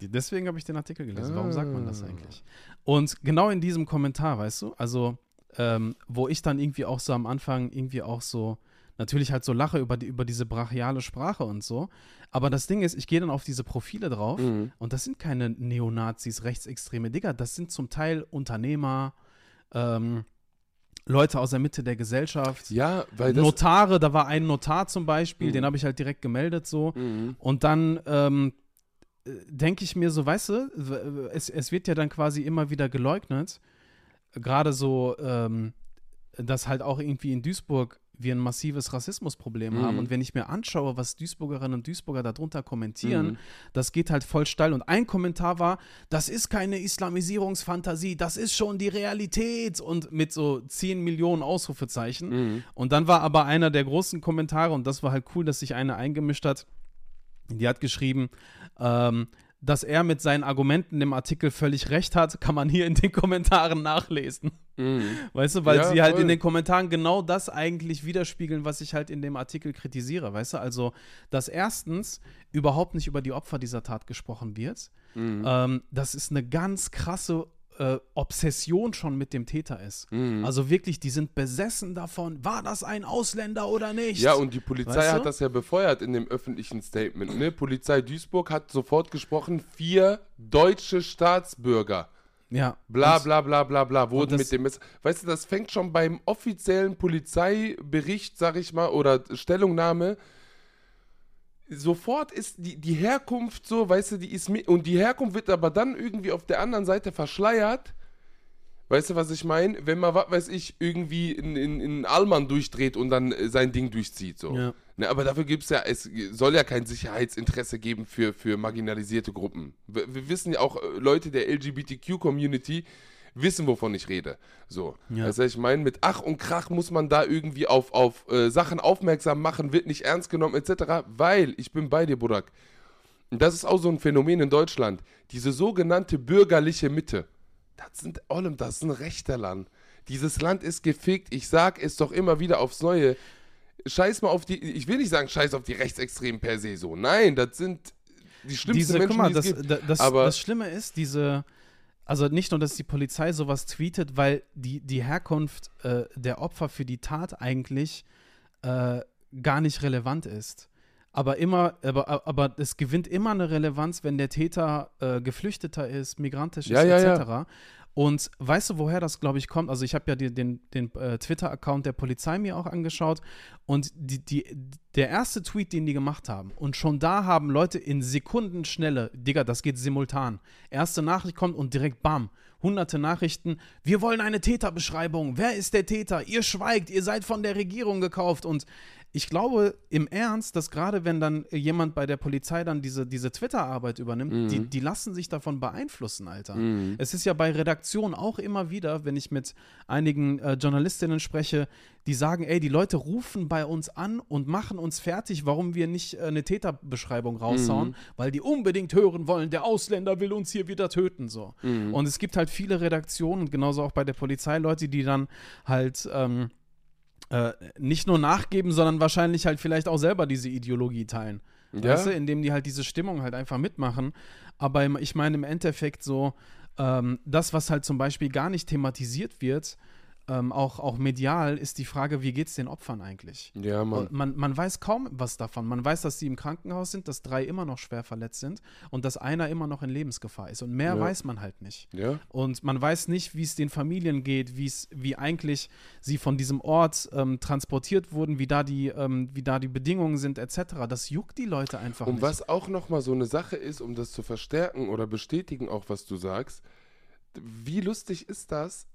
Deswegen habe ich den Artikel gelesen. Warum sagt man das Ah. eigentlich? Und genau in diesem Kommentar, weißt du, also, ähm, wo ich dann irgendwie auch so am Anfang irgendwie auch so, natürlich halt so lache über, die, über diese brachiale Sprache und so. Aber das Ding ist, ich gehe dann auf diese Profile drauf Mhm. und das sind keine Neonazis, Rechtsextreme, Digga, das sind zum Teil Unternehmer, ähm, Leute aus der Mitte der Gesellschaft. Ja, weil das. Notare, da war ein Notar zum Beispiel, Mhm. den habe ich halt direkt gemeldet so. Mhm. Und dann ähm, denke ich mir so, weißt du, es, es wird ja dann quasi immer wieder geleugnet, gerade so, ähm, dass halt auch irgendwie in Duisburg wir ein massives Rassismusproblem Mhm. haben. Und wenn ich mir anschaue, was Duisburgerinnen und Duisburger darunter kommentieren, Mhm. das geht halt voll steil. Und ein Kommentar war, das ist keine Islamisierungsfantasie, das ist schon die Realität. Und mit so 10 Millionen Ausrufezeichen. Mhm. Und dann war aber einer der großen Kommentare, und das war halt cool, dass sich eine eingemischt hat, die hat geschrieben, ähm, dass er mit seinen Argumenten im Artikel völlig recht hat, kann man hier in den Kommentaren nachlesen. Mhm. Weißt du, weil Ja, sie halt voll. in den Kommentaren genau das eigentlich widerspiegeln, was ich halt in dem Artikel kritisiere. Weißt du, also, dass erstens überhaupt nicht über die Opfer dieser Tat gesprochen wird. Mhm. Ähm, das ist eine ganz krasse äh, Obsession schon mit dem Täter ist. Mhm. Also wirklich, die sind besessen davon, war das ein Ausländer oder nicht? Ja, und die Polizei Weißt du? hat das ja befeuert in dem öffentlichen Statement. Ne? Polizei Duisburg hat sofort gesprochen, vier deutsche Staatsbürger. ja. Bla bla bla bla bla wurden mit dem Messer. Weißt du, das fängt schon beim offiziellen Polizeibericht, sag ich mal, oder Stellungnahme. Sofort ist die, die Herkunft so, weißt du, die ist mit. Und die Herkunft wird aber dann irgendwie auf der anderen Seite verschleiert. Weißt du, was ich meine? Wenn man, was weiß ich, irgendwie in, in, in Allmann durchdreht und dann äh, sein Ding durchzieht. So. Ja. Ne, aber dafür gibt es ja, es soll ja kein Sicherheitsinteresse geben für, für marginalisierte Gruppen. Wir, wir wissen ja auch, äh, Leute der LGBTQ-Community wissen, wovon ich rede. So. Ja. Also ich meine, mit Ach und Krach muss man da irgendwie auf, auf äh, Sachen aufmerksam machen, wird nicht ernst genommen, etc. Weil, ich bin bei dir, Burak. Und das ist auch so ein Phänomen in Deutschland. Diese sogenannte bürgerliche Mitte. Das sind allem, das ist ein rechter Land. Dieses Land ist gefickt. Ich sag es doch immer wieder aufs Neue. Scheiß mal auf die, ich will nicht sagen, scheiß auf die Rechtsextremen per se so. Nein, das sind die schlimmsten diese, Menschen, guck mal, die das, es gibt. da- das, aber- das Schlimme ist, diese, also nicht nur, dass die Polizei sowas tweetet, weil die, die Herkunft äh, der Opfer für die Tat eigentlich äh, gar nicht relevant ist. Aber immer, aber, aber es gewinnt immer eine Relevanz, wenn der Täter äh, Geflüchteter ist, migrantisch ist, Ja, ja, ja. Und weißt du, woher das, glaube ich, kommt? Also ich habe ja die, den, den äh, Twitter-Account der Polizei mir auch angeschaut und die, die, der erste Tweet, den die gemacht haben, und schon da haben Leute in Sekundenschnelle, Digga, das geht simultan. Erste Nachricht kommt und direkt bam, hunderte Nachrichten. Wir wollen eine Täterbeschreibung. Wer ist der Täter? Ihr schweigt, ihr seid von der Regierung gekauft. Und ich glaube im Ernst, dass gerade wenn dann jemand bei der Polizei dann diese, diese Twitter-Arbeit übernimmt, die, die lassen sich davon beeinflussen, Alter. Es ist ja bei Redaktionen auch immer wieder, wenn ich mit einigen äh, Journalistinnen spreche, die sagen, ey, die Leute rufen bei uns an und machen uns fertig, warum wir nicht äh, eine Täterbeschreibung raushauen, weil die unbedingt hören wollen, der Ausländer will uns hier wieder töten, so. Und es gibt halt viele Redaktionen genauso auch bei der Polizei Leute, die dann halt ähm, äh, nicht nur nachgeben, sondern wahrscheinlich halt vielleicht auch selber diese Ideologie teilen. Ja. Weißt du, indem die halt diese Stimmung halt einfach mitmachen. Aber ich meine im Endeffekt so, ähm, das, was halt zum Beispiel gar nicht thematisiert wird, ähm, auch, auch medial, ist die Frage, wie geht es den Opfern eigentlich? Ja, Mann. Und Man, man weiß kaum was davon. Man weiß, dass sie im Krankenhaus sind, dass drei immer noch schwer verletzt sind und dass einer immer noch in Lebensgefahr ist. Und mehr Ja. weiß man halt nicht. Ja. Und man weiß nicht, wie es den Familien geht, wie es, wie eigentlich sie von diesem Ort ähm, transportiert wurden, wie da die, ähm, wie da die Bedingungen sind, etc. Das juckt die Leute einfach Und nicht. was auch nochmal so eine Sache ist, um das zu verstärken oder bestätigen, auch was du sagst, wie lustig ist das?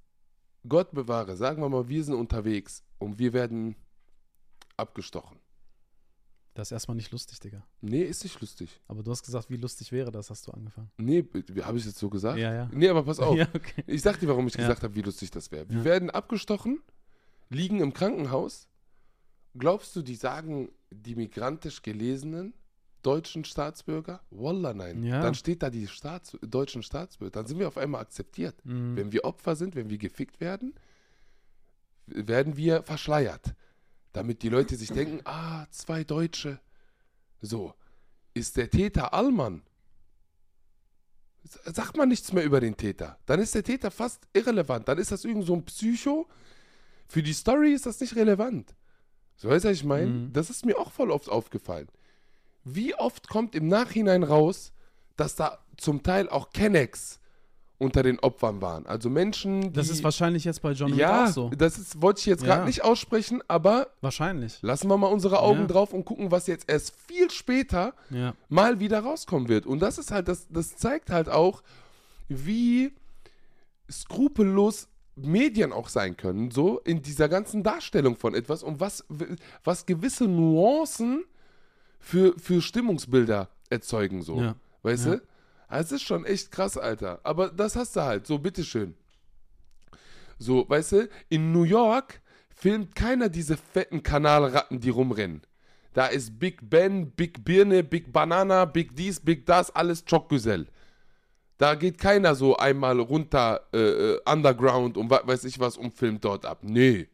Gott bewahre, sagen wir mal, wir sind unterwegs und wir werden abgestochen. Das ist erstmal nicht lustig, Digga. Nee, ist nicht lustig. Aber du hast gesagt, wie lustig wäre das, hast du angefangen. Nee, habe ich jetzt so gesagt? Ja, ja. Nee, aber pass (laughs) auf. Ja, okay. Ich sag dir, warum ich Ja. gesagt habe, wie lustig das wäre. Wir Ja. werden abgestochen, liegen im Krankenhaus. Glaubst du, die sagen die migrantisch gelesenen deutschen Staatsbürger? Wallah, nein. Ja. Dann steht da die Staats deutschen Staatsbürger. Dann sind wir auf einmal akzeptiert. Mhm. Wenn wir Opfer sind, wenn wir gefickt werden, werden wir verschleiert. Damit die Leute sich denken, ah, zwei Deutsche. So. Ist der Täter Allmann? Sagt man nichts mehr über den Täter. Dann ist der Täter fast irrelevant. Dann ist das irgend so ein Psycho. Für die Story ist das nicht relevant. So weißt du, was ich meine? Mhm. Das ist mir auch voll oft aufgefallen. Wie oft kommt im Nachhinein raus, dass da zum Teil auch Kennex unter den Opfern waren? Also Menschen, die. Das ist wahrscheinlich jetzt bei John Wick ja, auch so. das ist, wollte ich jetzt gerade Ja. nicht aussprechen, aber Wahrscheinlich. lassen wir mal unsere Augen Ja. drauf und gucken, was jetzt erst viel später Ja. mal wieder rauskommen wird. Und das ist halt, das, das zeigt halt auch, wie skrupellos Medien auch sein können, so in dieser ganzen Darstellung von etwas und was, was gewisse Nuancen für, für Stimmungsbilder erzeugen, so. Ja. Weißt Ja. du? Also es ist schon echt krass, Alter. Aber das hast du halt, so, bitteschön. So, weißt du, in New York filmt keiner diese fetten Kanalratten, die rumrennen. Da ist Big Ben, Big Birne, Big Banana, Big dies, Big das, alles Chokgüsel. Da geht keiner so einmal runter äh, äh, underground und weiß ich was und filmt dort ab. Nee.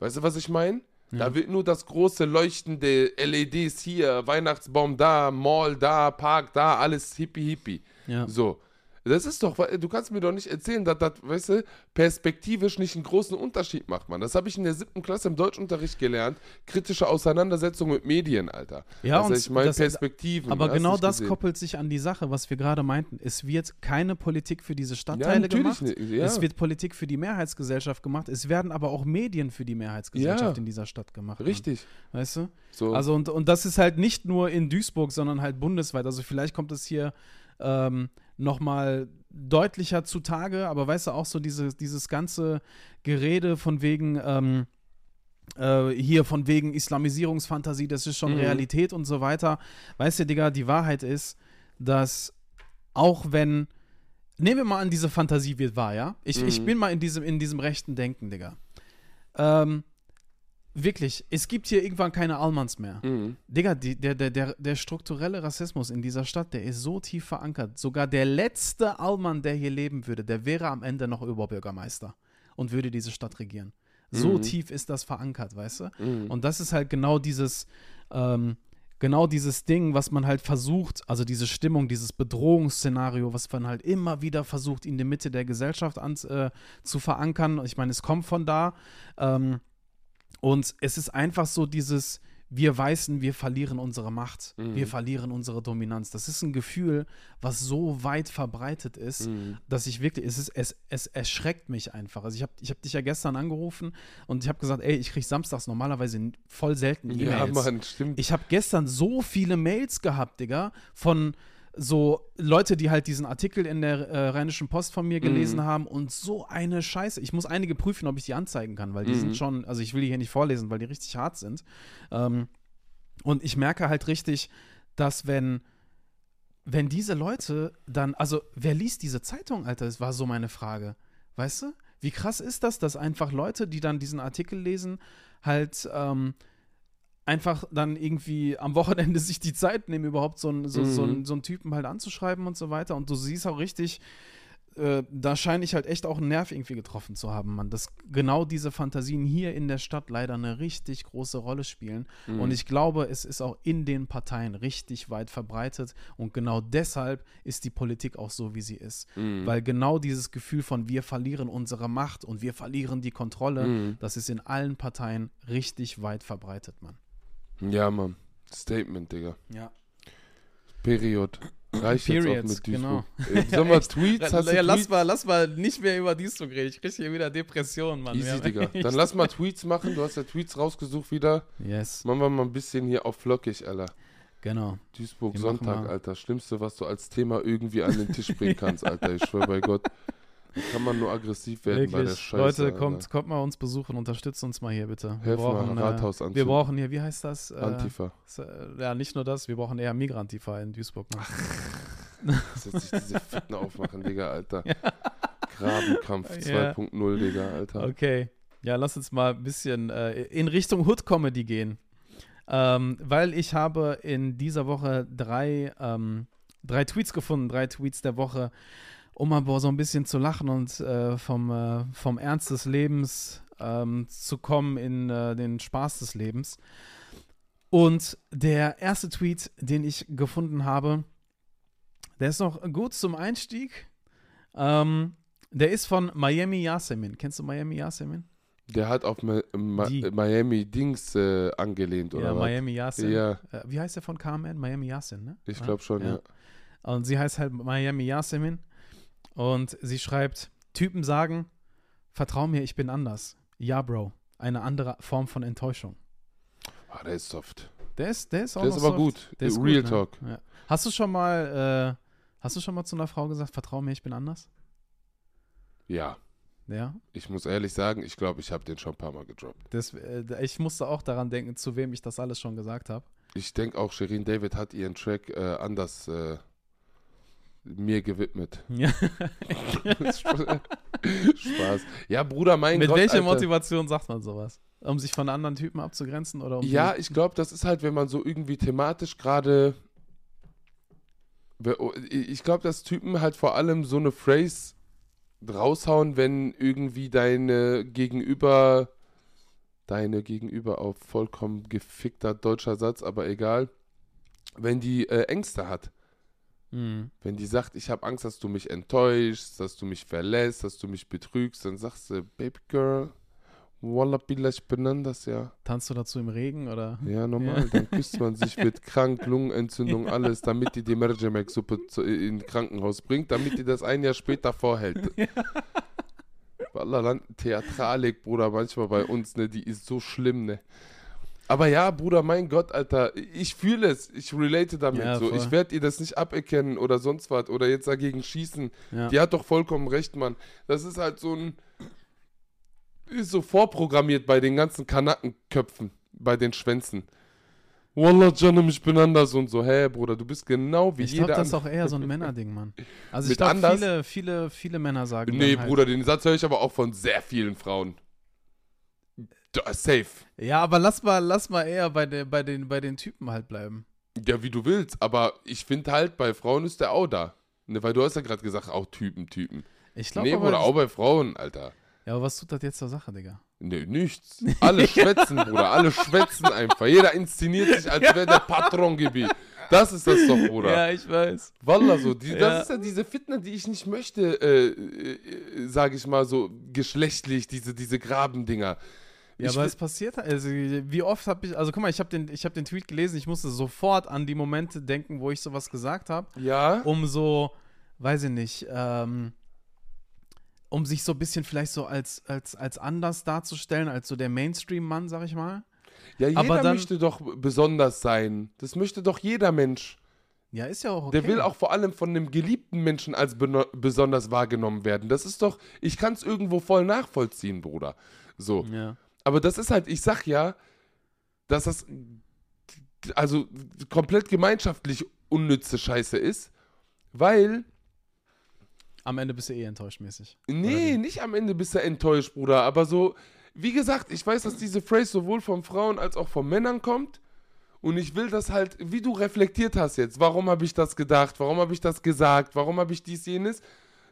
Weißt du, was ich meine? Da wird nur das große leuchtende LEDs hier, Weihnachtsbaum da, Mall da, Park da, alles hippie hippie. Ja. So. Das ist doch, du kannst mir doch nicht erzählen, dass das, weißt du, perspektivisch nicht einen großen Unterschied macht, man. Das habe ich in der siebten Klasse im Deutschunterricht gelernt. Kritische Auseinandersetzung mit Medien, Alter. Ja, also und ich meine das- Perspektiven. Aber genau das gesehen. koppelt sich an die Sache, was wir gerade meinten. Es wird keine Politik für diese Ja, Stadtteile natürlich gemacht. nicht, ja. Es wird Politik für die Mehrheitsgesellschaft gemacht. Es werden aber auch Medien für die Mehrheitsgesellschaft Ja. in dieser Stadt gemacht. Mann. Richtig. Weißt du? So. Also und, und das ist halt nicht nur in Duisburg, sondern halt bundesweit. Also vielleicht kommt es hier ähm, nochmal deutlicher zutage, aber weißt du, auch so diese, dieses ganze Gerede von wegen, ähm, äh, hier von wegen Islamisierungsfantasie, das ist schon Mhm. Realität und so weiter. Weißt du, Digga, die Wahrheit ist, dass auch wenn, nehmen wir mal an, diese Fantasie wird wahr, ja? Ich, ich Mhm. bin mal in diesem, in diesem rechten Denken, Digga. Ähm, wirklich, es gibt hier irgendwann keine Allmanns mehr. Mhm. Digga, die, der, der, der, der strukturelle Rassismus in dieser Stadt, der ist so tief verankert. Sogar der letzte Allmann, der hier leben würde, der wäre am Ende noch Oberbürgermeister und würde diese Stadt regieren. So Mhm. tief ist das verankert, weißt du? Mhm. Und das ist halt genau dieses, ähm, genau dieses Ding, was man halt versucht, also diese Stimmung, dieses Bedrohungsszenario, was man halt immer wieder versucht, in der Mitte der Gesellschaft an, äh, zu verankern. Ich meine, es kommt von da. Ähm, und es ist einfach so dieses, wir Weißen, wir verlieren unsere Macht, Mhm. wir verlieren unsere Dominanz. Das ist ein Gefühl, was so weit verbreitet ist, Mhm. dass ich wirklich, es, ist, es, es erschreckt mich einfach. Also ich habe ich hab dich ja gestern angerufen und ich habe gesagt, ey, ich kriege samstags normalerweise voll selten E-Mails. Ja, Mann, stimmt. Ich habe gestern so viele Mails gehabt, Digga, von so Leute, die halt diesen Artikel in der äh, Rheinischen Post von mir gelesen Mhm. haben und so eine Scheiße. Ich muss einige prüfen, ob ich die anzeigen kann, weil die Mhm. sind schon, also ich will die hier nicht vorlesen, weil die richtig hart sind. Ähm, und ich merke halt richtig, dass wenn, wenn diese Leute dann, also wer liest diese Zeitung, Alter? Das war so meine Frage. Weißt du? Wie krass ist das, dass einfach Leute, die dann diesen Artikel lesen, halt ähm, einfach dann irgendwie am Wochenende (laughs) sich die Zeit nehmen, überhaupt so einen so, so, Mhm. einen- so einen Typen halt anzuschreiben und so weiter. Und du siehst auch richtig, äh, da scheine ich halt echt auch einen Nerv irgendwie getroffen zu haben, Mann. Dass genau diese Fantasien hier in der Stadt leider eine richtig große Rolle spielen. Mhm. Und ich glaube, es ist auch in den Parteien richtig weit verbreitet. Und genau deshalb ist die Politik auch so, wie sie ist. Mhm. Weil genau dieses Gefühl von wir verlieren unsere Macht und wir verlieren die Kontrolle, Mhm. das ist in allen Parteien richtig weit verbreitet, Mann. Ja, Mann. Statement, Digga. Ja. Period. Reicht jetzt auch Periods, mit Duisburg. genau. Äh, Sag mal, (laughs) Tweets, hast du ja, lass, Tweets? mal, lass mal nicht mehr über Duisburg reden. Ich kriege hier wieder Depressionen, Mann. Wir Easy, Digga. (laughs) Dann lass mal Tweets machen. Du hast ja Tweets rausgesucht wieder. Yes, Machen wir mal ein bisschen hier auf flockig, Alter. genau. Duisburg Wir Sonntag, Alter. Schlimmste, was du als Thema irgendwie an den Tisch bringen (laughs) kannst, Alter. Ich schwöre bei Gott. Da kann man nur aggressiv werden bei der Wirklich. Scheiße. Leute, Alter. kommt, kommt mal uns besuchen, unterstützt uns mal hier bitte. Wir Helf mal, brauchen, Rathaus äh, anzünden. wir brauchen hier, wie heißt das? Äh, Antifa. äh, ja, nicht nur das, wir brauchen eher Migrantifa in Duisburg. Mann. Dass sich diese Fitten aufmachen, Digga, Alter. (laughs) Grabenkampf Ja. 2.0, Digga, Alter. Okay. Ja, lass uns mal ein bisschen äh, in Richtung Hood-Comedy gehen. Ähm, weil ich habe in dieser Woche drei, ähm, drei Tweets gefunden, drei Tweets der Woche, um mal so ein bisschen zu lachen und äh, vom, äh, vom Ernst des Lebens ähm, zu kommen in äh, den Spaß des Lebens. Und der erste Tweet, den ich gefunden habe, der ist noch gut zum Einstieg. Ähm, der ist von Miami Yasemin. Kennst du Miami Yasemin? Der hat auf Ma Die. Miami Dings äh, angelehnt, oder ja, was? Miami Yasin. Ja, Äh, wie heißt der von KMN? Miami Yasin, ne? ich Ja. glaube schon, ja. Und sie heißt halt Miami Yasemin. Und sie schreibt: Typen sagen, vertrau mir, ich bin anders. Ja, Bro. Eine andere Form von Enttäuschung. Ah, der ist soft. Der ist, der ist auch Der ist aber soft. gut. Der ist Real gut, Talk. Ne? Ja. Hast du schon mal, äh, hast du schon mal zu einer Frau gesagt, vertrau mir, ich bin anders? Ja. Ja. Ich muss ehrlich sagen, ich glaube, ich habe den schon ein paar Mal gedroppt. Das, äh, ich musste auch daran denken, zu wem ich das alles schon gesagt habe. Ich denke auch, Shirin David hat ihren Track äh, anders äh, mir gewidmet. (laughs) Ja. Spaß. Ja, Bruder, mein Mit Gott, welcher Alter. Motivation sagt man sowas? Um sich von anderen Typen abzugrenzen? Oder um Ja, ich glaube, das ist halt, wenn man so irgendwie thematisch gerade. Ich glaube, dass Typen halt vor allem so eine Phrase raushauen, wenn irgendwie deine Gegenüber. Deine Gegenüber auf vollkommen gefickter deutscher Satz, aber egal. Wenn die äh, Ängste hat. Hm. Wenn die sagt, ich habe Angst, dass du mich enttäuschst, dass du mich verlässt, dass du mich betrügst, dann sagst du, Baby Girl, Wallah billah, ich bin anders, ja. Tanzt du dazu im Regen oder? Ja, normal. Dann (laughs) küsst man sich, wird krank, Lungenentzündung, alles, damit die die Mergemek-Suppe zu- in Krankenhaus bringt, damit die das ein Jahr später vorhält. (laughs) Wallah, dann Theatralik, Bruder, manchmal bei uns, ne, die ist so schlimm, ne. Aber ja, Bruder, mein Gott, Alter, ich fühle es, ich relate damit Ja, so. Ich werde ihr das nicht aberkennen oder sonst was oder jetzt dagegen schießen. Ja. Die hat doch vollkommen recht, Mann. Das ist halt so ein. Ist so vorprogrammiert bei den ganzen Kanackenköpfen, bei den Schwänzen. Wallah, Janum, ich bin anders und so. Hä, Bruder, du bist genau wie Ich jeder glaube, das ist auch eher so ein Männerding, Mann. (laughs) Also ich glaube, viele, viele, viele Männer sagen Nee, halt, Bruder, den Satz höre ich aber auch von sehr vielen Frauen. Da, safe. Ja, aber lass mal, lass mal eher bei, der, bei, den, bei den Typen halt bleiben. Ja, wie du willst, aber ich finde halt, bei Frauen ist der auch da. Ne, weil du hast ja gerade gesagt, auch Typen, Typen. Ich glaube Nee, das- auch bei Frauen, Alter. ja, aber was tut das jetzt zur Sache, Digga? Nee, nichts. Alle (laughs) schwätzen, Bruder. Alle schwätzen einfach. Jeder inszeniert sich, als wäre der Patron Gebiet. Das ist das doch, Bruder. ich weiß. Wallah, so. Die, Ja. Das ist ja diese Fitner, die ich nicht möchte, äh, äh, sage ich mal so, geschlechtlich, diese, diese Grabendinger. Ja, Ich aber es passiert, also wie oft habe ich, also guck mal, ich habe den, ich hab den Tweet gelesen, ich musste sofort an die Momente denken, wo ich sowas gesagt habe, Ja? um so, weiß ich nicht, ähm, um sich so ein bisschen vielleicht so als, als, als anders darzustellen, als so der Mainstream-Mann, sag ich mal. Ja, jeder aber dann- möchte doch besonders sein. Das möchte doch jeder Mensch. Ja, ist ja auch okay. Der will auch vor allem von einem geliebten Menschen als besonders wahrgenommen werden. Das ist doch, ich kann es irgendwo voll nachvollziehen, Bruder. So. Ja. Aber das ist halt, ich sag ja, dass das also komplett gemeinschaftlich unnütze Scheiße ist, weil, Am Ende bist du eh enttäuscht mäßig. nee, nicht am Ende bist du enttäuscht, Bruder, aber so, wie gesagt, ich weiß, dass diese Phrase sowohl von Frauen als auch von Männern kommt und ich will das halt, wie du reflektiert hast jetzt, warum habe ich das gedacht, warum habe ich das gesagt, warum habe ich dies, jenes,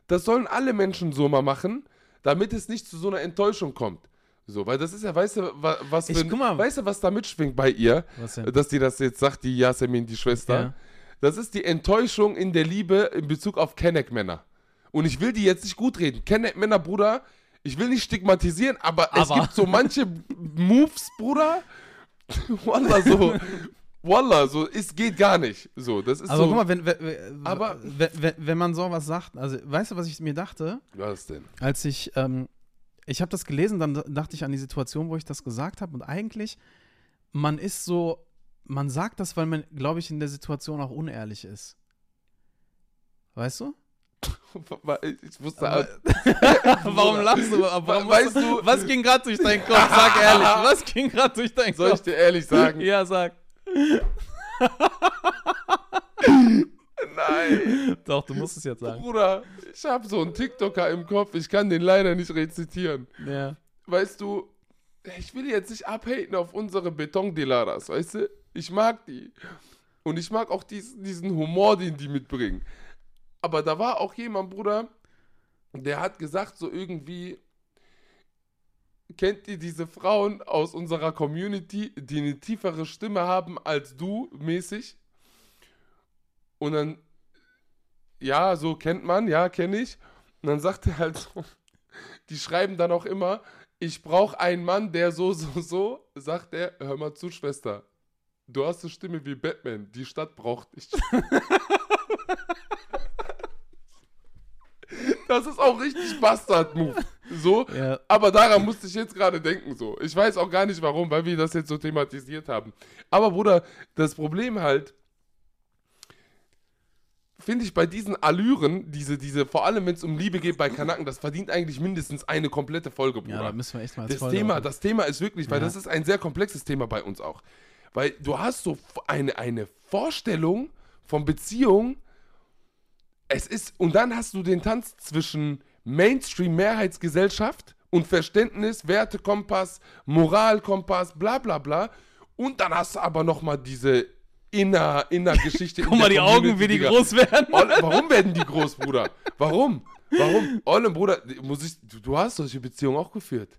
das sollen alle Menschen so mal machen, damit es nicht zu so einer Enttäuschung kommt. So, weil das ist ja, weißt du, wa- was Ich- mal. weißt du, was da mitschwingt bei ihr? Dass die das jetzt sagt, die Yasemin, die Schwester. Ja. Das ist die Enttäuschung in der Liebe in Bezug auf Kenneck-Männer. Und ich will die jetzt nicht gut reden. Kenneck-Männer, Bruder, ich will nicht stigmatisieren, aber, es Aber. gibt so manche Moves, Bruder. (laughs) Wallah, so. Wallah, so, es geht gar nicht. So, das ist Aber so. guck mal, wenn, wenn, Aber- wenn, wenn, wenn man sowas sagt, also weißt du, was ich mir dachte? Was denn? als ich, ähm, ich habe das gelesen, dann dachte ich an die Situation, wo ich das gesagt habe. Und eigentlich, man ist so, man sagt das, weil man, glaube ich, in der Situation auch unehrlich ist. Weißt du? (laughs) Ich wusste, Aber- (laughs) Warum lachst du? Warum Weißt du- was ging gerade durch deinen Kopf? Sag ehrlich, (laughs) was ging gerade durch deinen soll ich Kopf? dir ehrlich sagen? Ja, sag. Nein. Doch, du musst es jetzt sagen. Bruder, ich habe so einen TikToker im Kopf, ich kann den leider nicht rezitieren. Ja. weißt du, ich will jetzt nicht abhaten auf unsere Betondelaras, weißt du? Ich mag die. Und ich mag auch diesen, diesen Humor, den die mitbringen. Aber da war auch jemand, Bruder, der hat gesagt, so irgendwie, kennt ihr diese Frauen aus unserer Community, die eine tiefere Stimme haben als du, mäßig? Und dann, ja, so kennt man, ja, kenne ich. Und dann sagt er halt so, (laughs) die schreiben dann auch immer, ich brauche einen Mann, der so, so, so, sagt er, hör mal zu, Schwester. Du hast eine Stimme wie Batman, die Stadt braucht dich. (laughs) das ist auch richtig Bastard-Move. So, Ja. aber daran musste ich jetzt gerade denken, so. Ich weiß auch gar nicht warum, weil wir das jetzt so thematisiert haben. Aber Bruder, das Problem halt, finde ich bei diesen Allüren, diese, diese, vor allem wenn es um Liebe geht bei Kanaken, das verdient eigentlich mindestens eine komplette Folge, Bruder. Ja, da müssen wir echt mal das Folge Thema, machen. das Thema ist wirklich, weil Ja. das ist ein sehr komplexes Thema bei uns auch. Weil du hast so eine, eine Vorstellung von Beziehung, es ist, und dann hast du den Tanz zwischen Mainstream-Mehrheitsgesellschaft, und Verständnis, Wertekompass, Moralkompass, bla bla bla. Und dann hast du aber nochmal diese inner, inner Geschichte. Guck mal die Augen, wie die Digga. groß werden. Warum werden die groß, Bruder? Warum? Warum? Olle, Bruder, muss ich, du, du hast solche Beziehungen auch geführt.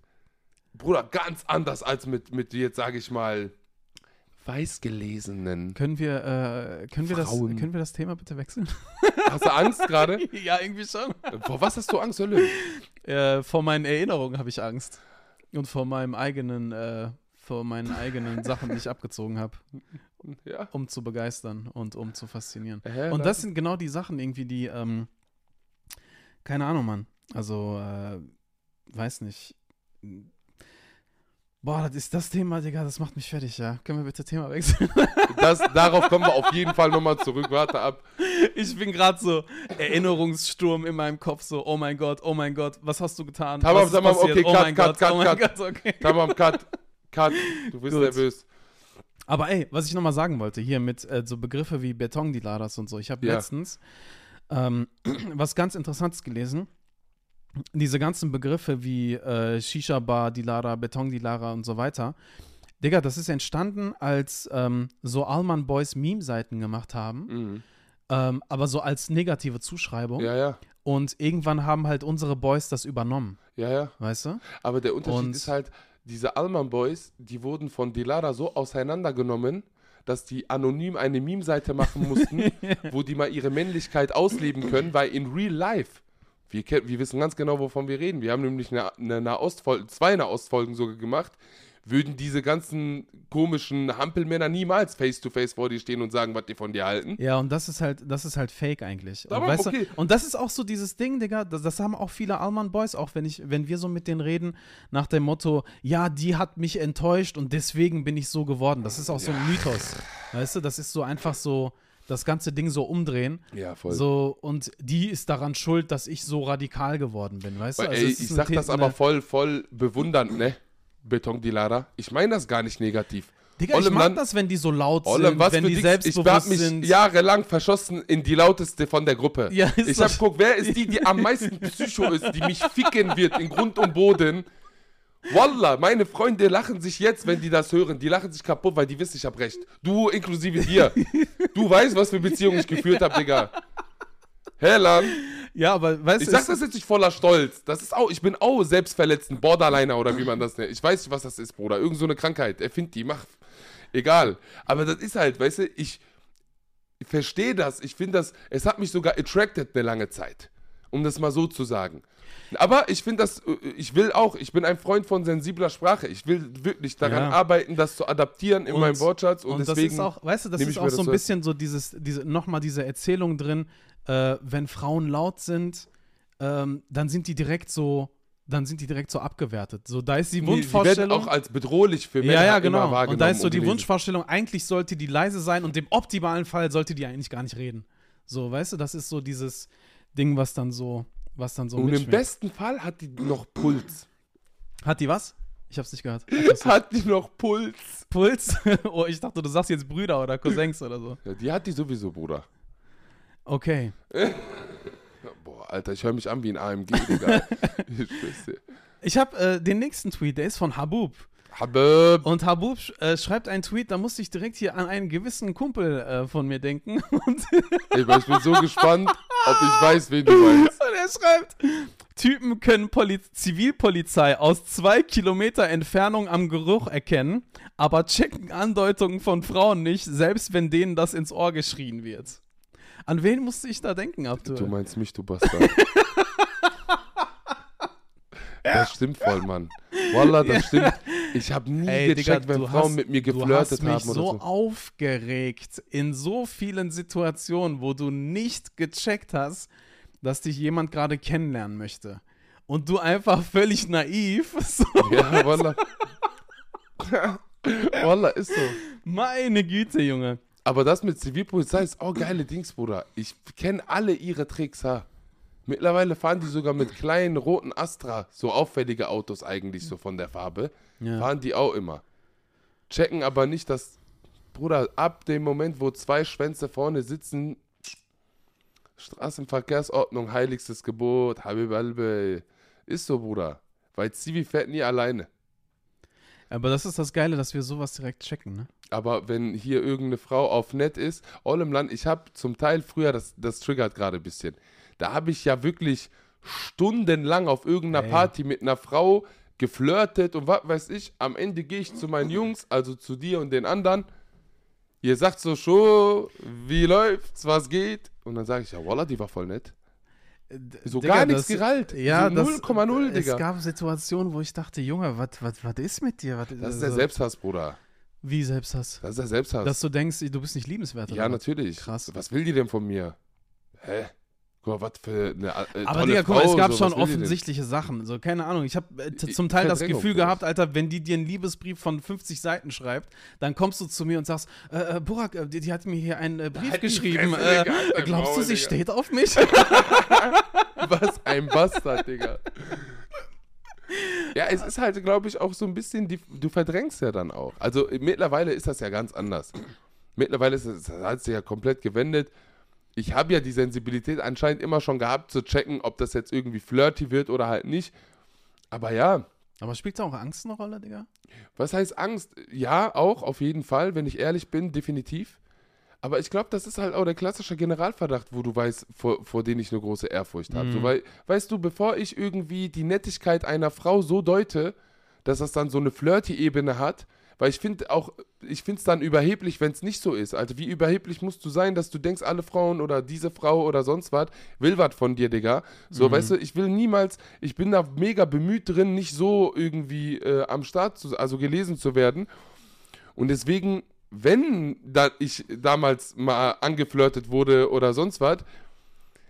Bruder, ganz anders als mit, mit jetzt, sage ich mal, Weißgelesenen. Können wir, äh, können, wir das, Frauen. können wir das Thema bitte wechseln? (laughs) Hast du Angst gerade? (laughs) ja, irgendwie schon. Vor was hast du Angst, Hölle? Äh, vor meinen Erinnerungen habe ich Angst. Und vor meinem eigenen, äh, vor meinen eigenen Sachen, die ich abgezogen habe, Ja. um zu begeistern und um zu faszinieren. Hä, Und das sind genau die Sachen irgendwie, die, ähm, keine Ahnung, Mann. Also, äh, weiß nicht. Boah, das ist das Thema, Digga, das macht mich fertig, ja. Können wir bitte Thema wechseln? (laughs) das, darauf kommen wir auf jeden Fall nochmal zurück. Warte ab. Ich bin gerade so Erinnerungssturm in meinem Kopf, so, oh mein Gott, oh mein Gott, was hast du getan? Tamam, was tamam, okay, oh cut, cut, Gott, cut, oh cut. Gott, okay. Tamam, cut. Cut. Du bist Gut. nervös. Aber ey, was ich nochmal sagen wollte, hier mit äh, so Begriffe wie Betondilaras und so. Ich habe Ja. letztens ähm, (clears throat) was ganz Interessantes gelesen. Diese ganzen Begriffe wie äh, Shisha-Bar, Dilara, Betondilara und so weiter. Digga, das ist entstanden, als ähm, so Allman Boys Meme-Seiten gemacht haben, Mhm. ähm, aber so als negative Zuschreibung. Ja, ja. Und irgendwann haben halt unsere Boys das übernommen, Ja, ja. weißt du? Aber der Unterschied Und- ist halt, diese Alman Boys, die wurden von Delara so auseinandergenommen, dass die anonym eine Meme-Seite machen mussten, (laughs) wo die mal ihre Männlichkeit ausleben können, weil in real life, wir, wir wissen ganz genau, wovon wir reden. Wir haben nämlich eine, eine Nahostfolge, zwei Nahostfolgen sogar gemacht, würden diese ganzen komischen Hampelmänner niemals face-to-face vor dir stehen und sagen, was die von dir halten. Ja, und das ist halt, das ist halt fake eigentlich. Und, Aber weißt okay. du, und das ist auch so dieses Ding, Digga, das, das haben auch viele Allman Boys, auch wenn ich, wenn wir so mit denen reden, nach dem Motto, ja, die hat mich enttäuscht und deswegen bin ich so geworden. Das ist auch so ein Mythos. Weißt du, das ist so einfach so, das ganze Ding so umdrehen. Ja, voll. So, und die ist daran schuld, dass ich so radikal geworden bin, weißt du? Weil, Also ey, ich sag das aber eine- voll, voll bewundernd, ne? Beton Dilara. Ich meine das gar nicht negativ. Digga, ich Ollem mag Land- das, wenn die so laut Olle, sind, was wenn für die Dicks. Ich selbstbewusst hab mich sind. jahrelang verschossen in die lauteste von der Gruppe. Ja, ich hab geguckt, wer ist die, die am (laughs) meisten Psycho ist, die mich ficken wird in Grund und Boden. Wallah, meine Freunde lachen sich jetzt, wenn die das hören. Die lachen sich kaputt, weil die wissen, ich hab recht. Du inklusive dir. (laughs) Du weißt, was für Beziehungen ich geführt habe, Digga. Hellan. Ja, aber weißt Ich du, sag es- das jetzt nicht voller Stolz. Das ist auch, ich bin auch selbstverletzend, Borderliner oder wie man das nennt. Ich weiß nicht, was das ist, Bruder. Irgend so eine Krankheit. Erfind die, mach. Egal. Aber das ist halt, weißt du, ich, ich verstehe das. Ich finde das, es hat mich sogar attracted eine lange Zeit. Um das mal so zu sagen. Aber ich finde das, äh, ich will auch, ich bin ein Freund von sensibler Sprache. Ich will wirklich daran Ja. arbeiten, das zu adaptieren in Und- meinem Wortschatz. Und, Und, deswegen, das ist auch, weißt du, das ist auch so ein bisschen so dieses, diese, nochmal diese Erzählung drin, äh, wenn Frauen laut sind, ähm, dann sind die direkt so, dann sind die direkt so abgewertet. So, da ist die die, die werden Wunschvorstellung. auch als bedrohlich für Männer ja, ja, genau. wahrgenommen. Und da ist so die. Wunschvorstellung, eigentlich sollte die leise sein und im optimalen Fall sollte die eigentlich gar nicht reden. So, weißt du, das ist so dieses Ding, was dann so, was dann so Und im mitschwingt. besten Fall hat die noch Puls. Hat die was? Ich hab's nicht gehört. (laughs) Hat Hat die noch Puls? Puls? (laughs) oh, ich dachte, du sagst jetzt Brüder oder Cousins oder so. Ja, die hat die sowieso, Bruder. Okay. (laughs) Boah, Alter, ich höre mich an wie ein AMG, Digga. ich habe äh, den nächsten Tweet, der ist von Habub. Habib. Und Habub äh, schreibt einen Tweet, da musste ich direkt hier an einen gewissen Kumpel äh, von mir denken. (laughs) Ey, ich bin so gespannt, ob ich weiß, wen du meinst. (laughs) und er schreibt, Typen können Poli Zivilpolizei aus zwei Kilometer Entfernung am Geruch erkennen, aber checken Andeutungen von Frauen nicht, selbst wenn denen das ins Ohr geschrien wird. An wen musste ich da denken, Abdul? Du meinst mich, du Bastard. (laughs) Das stimmt voll, Mann. Wallah, das stimmt. Ich habe nie Ey, Digga, gecheckt, wenn du Frauen hast- mit mir Du geflirtet hast mich haben oder so so. aufgeregt in so vielen Situationen, wo du nicht gecheckt hast, dass dich jemand gerade kennenlernen möchte. Und du einfach völlig naiv, (laughs) so, Ja, Wallah. Wallah, ist so. meine Güte, Junge. Aber das mit Zivilpolizei ist auch geile Dings, Bruder. Ich kenne alle ihre Tricks, ha. Mittlerweile fahren die sogar mit kleinen roten Astra, so auffällige Autos eigentlich, so von der Farbe. Ja. Fahren die auch immer. Checken aber nicht, dass, Bruder, ab dem Moment, wo zwei Schwänze vorne sitzen, Straßenverkehrsordnung, heiligstes Gebot, Habib Albe. Ist so, Bruder. Weil Zivi fährt nie alleine. Aber das ist das Geile, dass wir sowas direkt checken, ne? Aber wenn hier irgendeine Frau auf nett ist, all im Land, ich habe zum Teil früher, das, das triggert gerade ein bisschen, da habe ich ja wirklich stundenlang auf irgendeiner Ey. Party mit einer Frau geflirtet und was weiß ich. Am Ende gehe ich zu meinen Jungs, also zu dir und den anderen. Ihr sagt so schon, wie läuft's, was geht? Und dann sage ich, ja, Wallah, die war voll nett. So Digga, gar nichts das- gerallt. Ja, so das- 0,0, Es Digga. gab Situationen, wo ich dachte, Junge, was ist mit dir? Was, Das ist der Selbsthass, Bruder. Wie Selbsthass? Das ist der Selbsthass. Dass du denkst, du bist nicht liebenswert. ja, oder natürlich. Krass. Was will die denn von mir? Hä? Guck mal, was für eine äh, Aber Digga, guck mal, es gab so, schon offensichtliche Sachen. So, keine Ahnung. Ich habe äh, zum Teil das Gefühl gehabt, Alter, wenn die dir einen Liebesbrief von 50 Seiten schreibt, dann kommst du zu mir und sagst, äh, äh, Burak, äh, die, die hat mir hier einen äh, Brief geschrieben. Fresse, Äh, glaubst du, Maul, sie Digga. steht auf mich? (laughs) Was ein Bastard, Digga. Ja, es ist halt, glaube ich, auch so ein bisschen, die, du verdrängst ja dann auch. Also mittlerweile ist das ja ganz anders. Mittlerweile ist es, das hat sich ja komplett gewendet. Ich habe ja die Sensibilität anscheinend immer schon gehabt, zu checken, ob das jetzt irgendwie flirty wird oder halt nicht. Aber ja, Aber spielt da auch Angst eine Rolle, Digga? was heißt Angst? Ja, auch, auf jeden Fall, wenn ich ehrlich bin, definitiv. Aber ich glaube, das ist halt auch der klassische Generalverdacht, wo du weißt, vor, vor dem ich eine große Ehrfurcht habe. So, weil, weißt du, bevor ich irgendwie die Nettigkeit einer Frau so deute, dass das dann so eine flirty-Ebene hat, weil ich finde auch, ich finde es dann überheblich, wenn es nicht so ist. Also wie überheblich musst du sein, dass du denkst, alle Frauen oder diese Frau oder sonst was will was von dir, Digga. So, weißt du, ich will niemals, ich bin da mega bemüht drin, nicht so irgendwie äh, am Start zu, also gelesen zu werden. Und deswegen, wenn da ich damals mal angeflirtet wurde oder sonst was,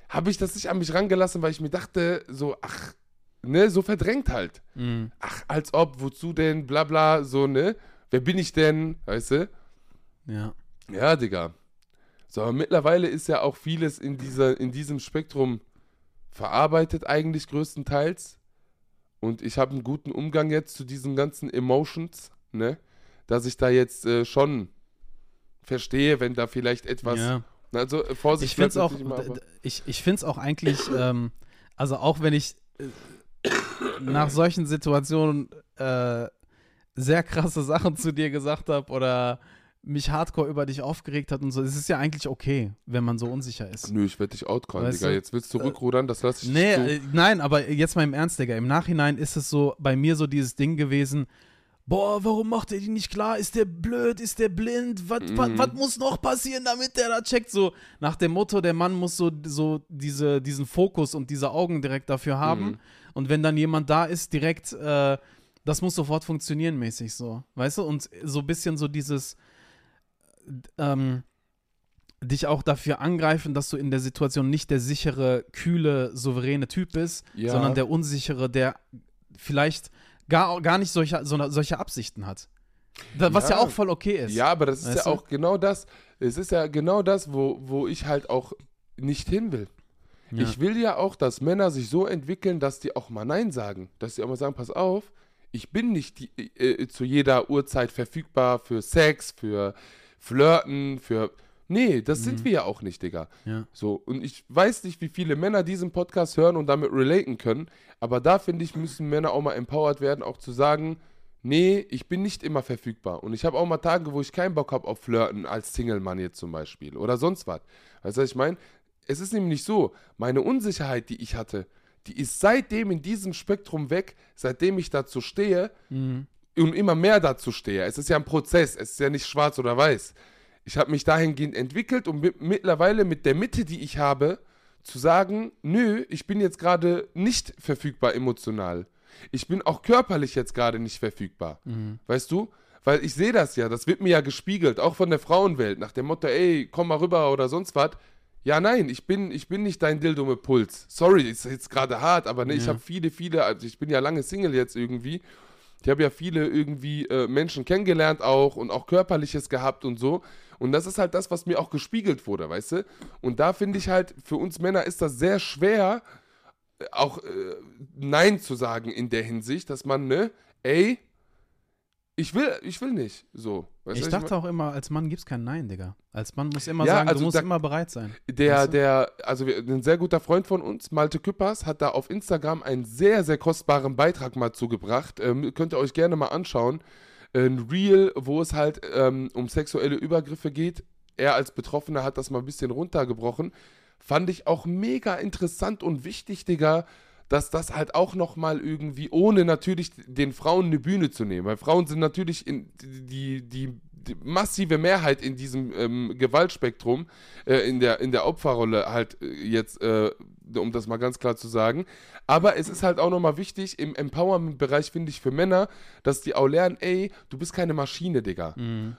habe ich das nicht an mich rangelassen, weil ich mir dachte, so, ach, ne, so verdrängt halt. Mhm. Ach, als ob, wozu denn, bla bla, so, ne? Wer bin ich denn, weißt du? Ja. Ja, Digga. So, aber mittlerweile ist ja auch vieles in, dieser, in diesem Spektrum verarbeitet, eigentlich größtenteils. Und ich habe einen guten Umgang jetzt zu diesen ganzen Emotions, ne? Dass ich da jetzt äh, schon verstehe, wenn da vielleicht etwas. ja. Also, äh, Vorsicht, Ich finde es auch, immer, ich, ich find's auch eigentlich, ähm, also auch wenn ich äh, nach solchen Situationen äh, sehr krasse Sachen zu dir gesagt habe oder mich hardcore über dich aufgeregt hat und so, es ist ja eigentlich okay, wenn man so unsicher ist. Nö, ich werde dich outcallen, Weißt Digga. du, Jetzt willst du rückrudern, das lasse ich Nee, nicht zu. äh, nein, aber jetzt mal im Ernst, Digga. Im Nachhinein ist es so bei mir so dieses Ding gewesen, boah, warum macht er die nicht klar? Ist der blöd? Ist der blind? Was Mhm. was- muss noch passieren, damit der da checkt? So nach dem Motto, der Mann muss so, so diese, diesen Fokus und diese Augen direkt dafür haben. Mhm. Und wenn dann jemand da ist, direkt, äh, das muss sofort funktionieren mäßig so. Weißt du? Und so ein bisschen so dieses, ähm, dich auch dafür angreifen, dass du in der Situation nicht der sichere, kühle, souveräne Typ bist, Ja. sondern der unsichere, der vielleicht gar, gar nicht solche, so, solche Absichten hat. Da, was ja. Ja. auch voll okay ist. Ja, aber das ist Weißt ja du? auch genau das. Es ist ja genau das, wo, wo ich halt auch nicht hin will. Ja. Ich will ja auch, dass Männer sich so entwickeln, dass die auch mal Nein sagen. Dass die auch mal sagen, pass auf, ich bin nicht die, äh, zu jeder Uhrzeit verfügbar für Sex, für Flirten, für... Nee, das sind wir ja auch nicht, Digga. Ja. So, und ich weiß nicht, wie viele Männer diesen Podcast hören und damit relaten können, aber da finde ich, müssen Männer auch mal empowered werden, auch zu sagen, nee, ich bin nicht immer verfügbar. Und ich habe auch mal Tage, wo ich keinen Bock habe auf Flirten, als Single-Mann jetzt zum Beispiel oder sonst was. Weißt du, was ich meine? Es ist nämlich so, meine Unsicherheit, die ich hatte, die ist seitdem in diesem Spektrum weg, seitdem ich dazu stehe Mhm. und immer mehr dazu stehe. Es ist ja ein Prozess, es ist ja nicht schwarz oder weiß. Ich habe mich dahingehend entwickelt und mi- mittlerweile mit der Mitte, die ich habe, zu sagen, nö, ich bin jetzt gerade nicht verfügbar emotional. Ich bin auch körperlich jetzt gerade nicht verfügbar. Weißt du? Weil ich sehe das ja, das wird mir ja gespiegelt, auch von der Frauenwelt, nach dem Motto, ey, komm mal rüber oder sonst was. Ja, nein, ich bin, ich bin nicht dein Dildo mit Puls. Sorry, ist jetzt gerade hart, aber ne, ich Ja. habe viele, viele, also ich bin ja lange Single jetzt irgendwie. Ich habe ja viele irgendwie äh, Menschen kennengelernt auch und auch körperliches gehabt und so. Und das ist halt das, was mir auch gespiegelt wurde, weißt du? Und da finde ich halt, für uns Männer ist das sehr schwer, äh, auch äh, Nein zu sagen in der Hinsicht, dass man, ne, ey, Ich will, ich will nicht. So. Weißt ich dachte mein? auch immer, als Mann gibt es kein Nein, Digga. Als Mann muss immer Ja, sagen, also du musst da- immer bereit sein. Der, Weißt du? der, also wir- ein sehr guter Freund von uns, Malte Küppers, hat da auf Instagram einen sehr, sehr kostbaren Beitrag mal zugebracht. Ähm, könnt ihr euch gerne mal anschauen. Ein Reel, wo es halt ähm, um sexuelle Übergriffe geht. Er als Betroffener hat das mal ein bisschen runtergebrochen. Fand ich auch mega interessant und wichtig, Digga, dass das halt auch nochmal irgendwie, ohne natürlich den Frauen eine Bühne zu nehmen, weil Frauen sind natürlich in die, die, die massive Mehrheit in diesem ähm, Gewaltspektrum, äh, in, der, in der Opferrolle halt äh, jetzt, äh, um das mal ganz klar zu sagen. Aber es ist halt auch nochmal wichtig, im Empowerment-Bereich finde ich für Männer, dass die auch lernen, ey, du bist keine Maschine, Digga.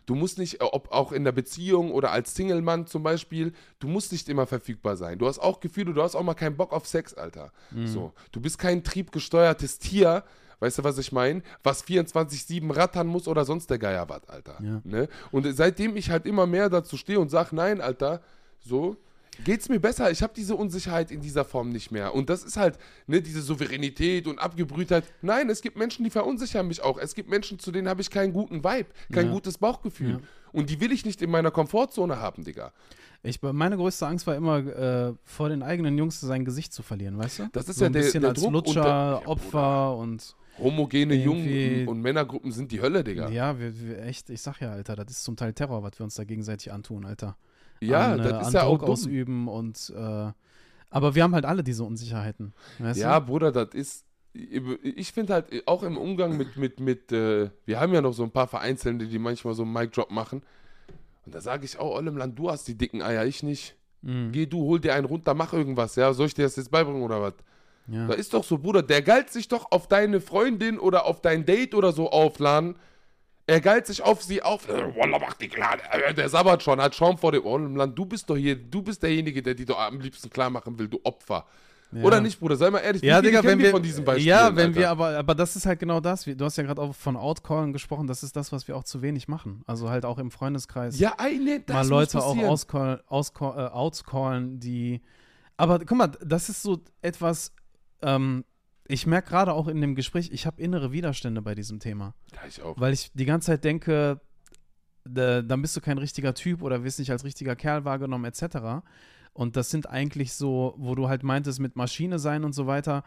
Du musst nicht, äh, ob auch in der Beziehung oder als Single-Mann zum Beispiel, du musst nicht immer verfügbar sein. Du hast auch Gefühle, du hast auch mal keinen Bock auf Sex, Alter. So, du bist kein triebgesteuertes Tier, weißt du, was ich meine? Was 24-7 rattern muss oder sonst der Geier was, Alter. Ja. Ne? Und seitdem ich halt immer mehr dazu stehe und sage, nein, Alter, so, geht's mir besser. Ich habe diese Unsicherheit in dieser Form nicht mehr. Und das ist halt, ne, diese Souveränität und Abgebrühtheit. Nein, es gibt Menschen, die verunsichern mich auch. Es gibt Menschen, zu denen habe ich keinen guten Vibe, kein Ja. gutes Bauchgefühl. Ja. Und die will ich nicht in meiner Komfortzone haben, Digga. Ich, meine größte Angst war immer, äh, vor den eigenen Jungs sein Gesicht zu verlieren, weißt du? Das ist so ja ein der- bisschen der als Druck und Lutscher, der- Ja, Opfer und Homogene Jungen und Männergruppen sind die Hölle, Digga. ja, wir, wir echt, ich sag ja, Alter, das ist zum Teil Terror, was wir uns da gegenseitig antun, Alter. Ja, an, äh, das ist ja auch Druck dumm. ausüben und äh, aber wir haben halt alle diese Unsicherheiten. Ja, du? Bruder, das ist. Ich finde halt auch im Umgang mit, mit, mit, äh, wir haben ja noch so ein paar Vereinzelte, die manchmal so einen Mic-Drop machen. Und da sage ich auch, Ollem Land, du hast die dicken Eier, ich nicht. Mhm. Geh du, hol dir einen runter, mach irgendwas, ja. Soll ich dir das jetzt beibringen oder was? ja. Da ist doch so, Bruder, der galt sich doch auf deine Freundin oder auf dein Date oder so aufladen. Er galt sich auf sie auf. Äh, Wallah, mach die klar. Äh, Der sabbert schon, hat Schaum vor dem Ohren im Land. Du bist doch hier, du bist derjenige, der die doch am liebsten klar machen will, du Opfer. Ja. Oder nicht, Bruder? Sei mal ehrlich, Ja, Digga, wenn wir, von diesen Beispielen, ja, wenn Alter? wir aber, aber das ist halt genau das. Du hast ja gerade auch von Outcallen gesprochen. Das ist das, was wir auch zu wenig machen. Also halt auch im Freundeskreis. Ja, eine, das mal Leute auch passieren. auscall, äh, outscallen, die. Aber guck mal, das ist so etwas. Ähm, ich merke gerade auch in dem Gespräch, ich habe innere Widerstände bei diesem Thema. Ja, ich auch. Weil ich die ganze Zeit denke, da, dann bist du kein richtiger Typ oder wirst nicht als richtiger Kerl wahrgenommen, etc. Und das sind eigentlich so, wo du halt meintest, mit Maschine sein und so weiter.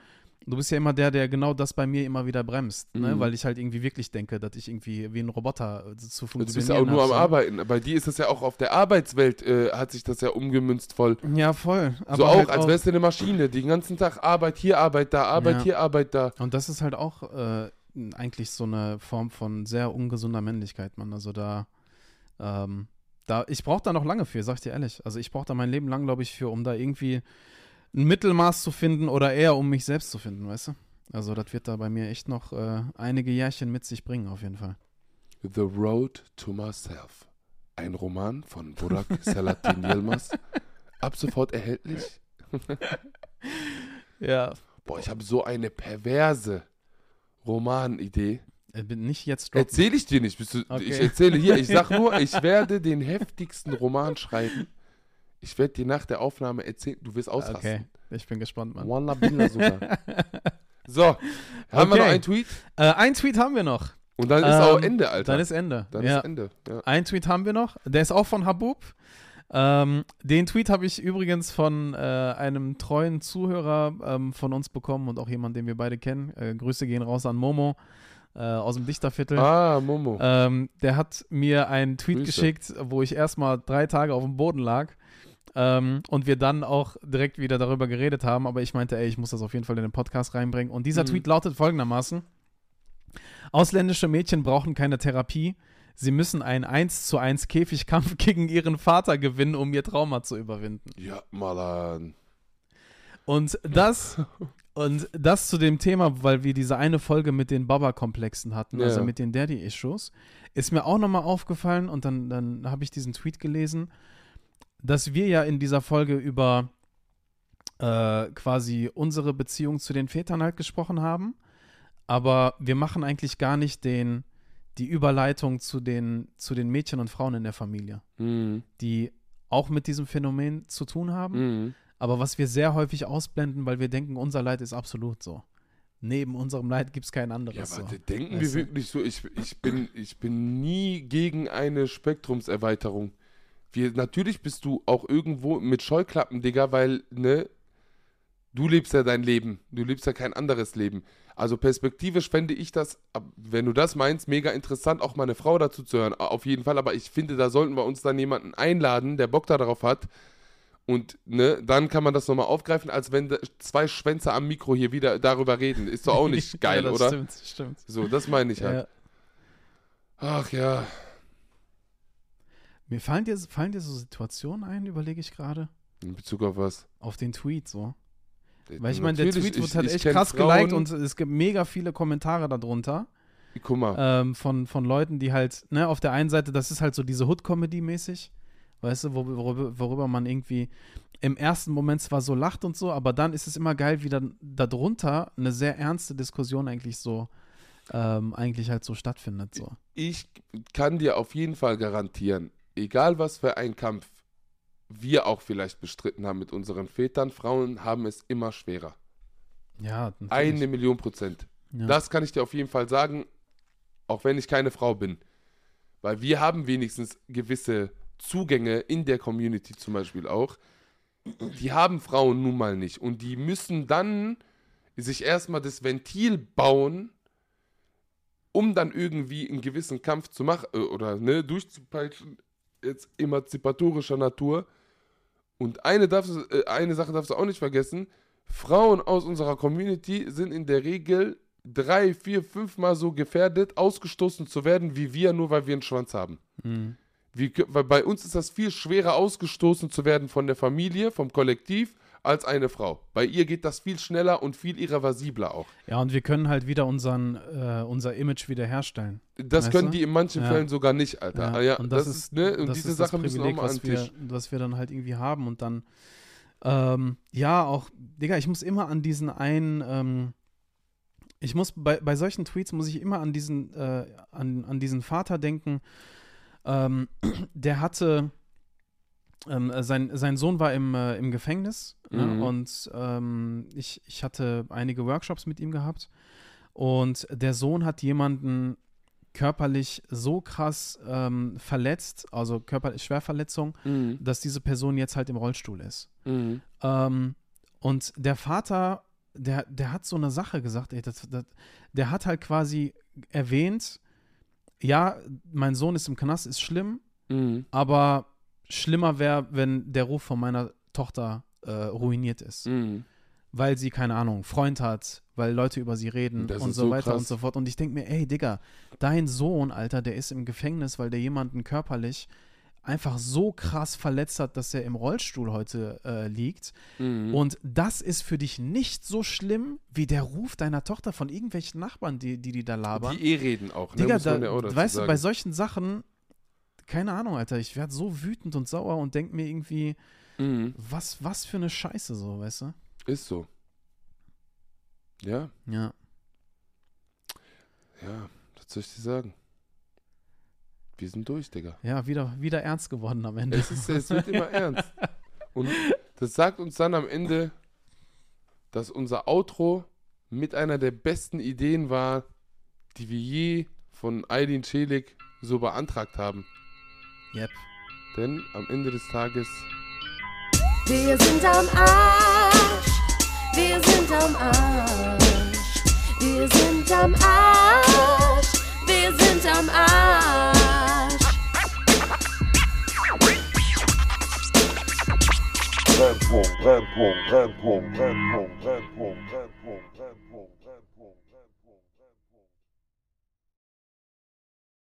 Du bist ja immer der, der genau das bei mir immer wieder bremst, ne? Mhm. weil ich halt irgendwie wirklich denke, dass ich irgendwie wie ein Roboter äh, zu Du funktionieren bist ja auch nur am so. Arbeiten. Bei dir ist das ja auch auf der Arbeitswelt, äh, hat sich das ja umgemünzt voll. Ja, voll. Aber so auch, halt als wärst du eine Maschine. Den ganzen Tag Arbeit hier, Arbeit da, Arbeit Ja. hier, Arbeit da. Und das ist halt auch äh, eigentlich so eine Form von sehr ungesunder Männlichkeit, Mann. Also da, ähm, da, ich brauche da noch lange für, sag ich dir ehrlich. Also ich brauche da mein Leben lang, glaube ich, für, um da irgendwie ein Mittelmaß zu finden oder eher um mich selbst zu finden, weißt du? Also das wird da bei mir echt noch äh, einige Jährchen mit sich bringen, auf jeden Fall. The Road to Myself. Ein Roman von Burak (laughs) Selatin Yilmaz. Ab sofort erhältlich. (laughs) Ja. Boah, ich habe so eine perverse Romanidee. Äh, bin nicht jetzt. Erzähle ich dir nicht. Du, Okay. Ich erzähle hier. Ich sag nur, (laughs) ich werde den heftigsten Roman schreiben. Ich werde dir nach der Aufnahme erzählen. Du wirst ausrasten. Okay, ich bin gespannt, Mann. Wallah billah sogar. (laughs) So, haben wir Okay. noch einen Tweet? Äh, ein Tweet haben wir noch. Und dann ist auch Ähm, Ende, Alter. Dann ist Ende. Dann ja. ist Ende. Ja. Ein Tweet haben wir noch. Der ist auch von Habub. Ähm, den Tweet habe ich übrigens von äh, einem treuen Zuhörer ähm, von uns bekommen und auch jemand, den wir beide kennen. Äh, Grüße gehen raus an Momo äh, aus dem Dichterviertel. Ah, Momo. Ähm, der hat mir einen Tweet Grüße. geschickt, wo ich erstmal drei Tage auf dem Boden lag. Ähm, und wir dann auch direkt wieder darüber geredet haben, aber ich meinte, ey, ich muss das auf jeden Fall in den Podcast reinbringen. Und dieser Mhm. Tweet lautet folgendermaßen: Ausländische Mädchen brauchen keine Therapie. Sie müssen einen 1 zu 1 Käfigkampf (laughs) gegen ihren Vater gewinnen, um ihr Trauma zu überwinden. Ja, Malan. Und das, und das zu dem Thema, weil wir diese eine Folge mit den Baba-Komplexen hatten, Ja. also mit den Daddy-Issues, ist mir auch nochmal aufgefallen und dann, dann habe ich diesen Tweet gelesen, dass wir ja in dieser Folge über äh, quasi unsere Beziehung zu den Vätern halt gesprochen haben, aber wir machen eigentlich gar nicht den, die Überleitung zu den, zu den Mädchen und Frauen in der Familie, Mhm. die auch mit diesem Phänomen zu tun haben Mhm. aber was wir sehr häufig ausblenden, weil wir denken, unser Leid ist absolut so. neben unserem Leid gibt es kein Ja, anderes. aber so. denken Weißt wir du? wirklich so? Ich, ich, bin, ich bin nie gegen eine Spektrumserweiterung. Wir, natürlich bist du auch irgendwo mit Scheuklappen, Digga, weil, ne, du lebst ja dein Leben. Du lebst ja kein anderes Leben. Also perspektivisch fände ich das, wenn du das meinst, mega interessant, auch mal eine Frau dazu zu hören. Auf jeden Fall, aber ich finde, da sollten wir uns dann jemanden einladen, der Bock darauf hat. Und ne, dann kann man das nochmal aufgreifen, als wenn zwei Schwänze am Mikro hier wieder darüber reden. Ist doch auch nicht (laughs) geil, ja, das oder? Stimmt, stimmt. So, das meine ich halt. Ja. Ach ja. Mir fallen dir, fallen dir so Situationen ein, überlege ich gerade. In Bezug auf was? Auf den Tweet so. Weil ich meine, der Tweet wird halt echt krass Frauen- geliked und es gibt mega viele Kommentare darunter. Guck mal. ähm, von, von Leuten, die halt, ne, auf der einen Seite, das ist halt so diese Hood-Comedy mäßig, weißt du, wor- worüber, worüber man irgendwie im ersten Moment zwar so lacht und so, aber dann ist es immer geil, wie dann darunter eine sehr ernste Diskussion eigentlich so, ähm, eigentlich halt so stattfindet, so. ich kann dir auf jeden Fall garantieren, egal was für ein Kampf wir auch vielleicht bestritten haben mit unseren Vätern, Frauen haben es immer schwerer. Ja, natürlich. Eine Million Prozent. ja. Das kann ich dir auf jeden Fall sagen, auch wenn ich keine Frau bin. Weil wir haben wenigstens gewisse Zugänge in der Community zum Beispiel auch. Die haben Frauen nun mal nicht. Und die müssen dann sich erstmal das Ventil bauen, um dann irgendwie einen gewissen Kampf zu machen äh, oder ne, durchzupeitschen, jetzt emanzipatorischer Natur. Und eine, darfst, äh, eine Sache darfst du auch nicht vergessen: Frauen aus unserer Community sind in der Regel drei, vier, fünfmal so gefährdet, ausgestoßen zu werden wie wir, nur weil wir einen Schwanz haben. Mhm. Wir, bei uns ist das viel schwerer, ausgestoßen zu werden von der Familie, vom Kollektiv, als eine Frau. Bei ihr geht das viel schneller und viel irreversibler auch. ja, und wir können halt wieder unseren, äh, unser Image wiederherstellen. Das können du? die in manchen Ja. Fällen sogar nicht, Alter. Ja, ja, und das, das, ist, ne, und das diese ist das müssen auch Privileg, an was wir, was wir dann halt irgendwie haben und dann, ähm, ja, auch, Digga, ich muss immer an diesen einen, ähm, ich muss, bei, bei solchen Tweets muss ich immer an diesen, äh, an, an diesen Vater denken, ähm, (clears throat) der hatte, ähm, sein, sein Sohn war im, äh, im Gefängnis ne? Mhm. und ähm, ich, ich hatte einige Workshops mit ihm gehabt und der Sohn hat jemanden körperlich so krass ähm, verletzt, also körperlich Schwerverletzung, Mhm. dass diese Person jetzt halt im Rollstuhl ist. Mhm. Ähm, und der Vater, der, der hat so eine Sache gesagt, ey, das, das, der hat halt quasi erwähnt, ja, mein Sohn ist im Knast, ist schlimm, Mhm. aber schlimmer wäre, wenn der Ruf von meiner Tochter äh, ruiniert ist. Mhm. Weil sie, keine Ahnung, Freund hat, weil Leute über sie reden Das und so so weiter krass. und so fort. Und ich denke mir, ey, Digga, dein Sohn, Alter, der ist im Gefängnis, weil der jemanden körperlich einfach so krass verletzt hat, dass er im Rollstuhl heute äh, liegt. Mhm. Und das ist für dich nicht so schlimm wie der Ruf deiner Tochter von irgendwelchen Nachbarn, die die, die da labern. Die eh reden auch, ne? Digga, da, ja auch weißt du, bei solchen Sachen, keine Ahnung, Alter, ich werde so wütend und sauer und denke mir irgendwie, Mhm. was, was für eine Scheiße so, weißt du? Ist so. Ja, Ja. ja, was soll ich dir sagen? Wir sind durch, Digga. Ja, wieder, wieder ernst geworden am Ende. Es, ist, es wird immer ernst. Und das sagt uns dann am Ende, dass unser Outro mit einer der besten Ideen war, die wir je von Aydin Celik so beantragt haben. Yep. Denn am Ende des Tages Wir sind am Arsch. Wir sind am Arsch. Wir sind am Arsch. Wir sind am Arsch. Brennpunkt, Brennpunkt, Brennpunkt, Brennpunkt, Brennpunkt, Brennpunkt, Brennpunkt.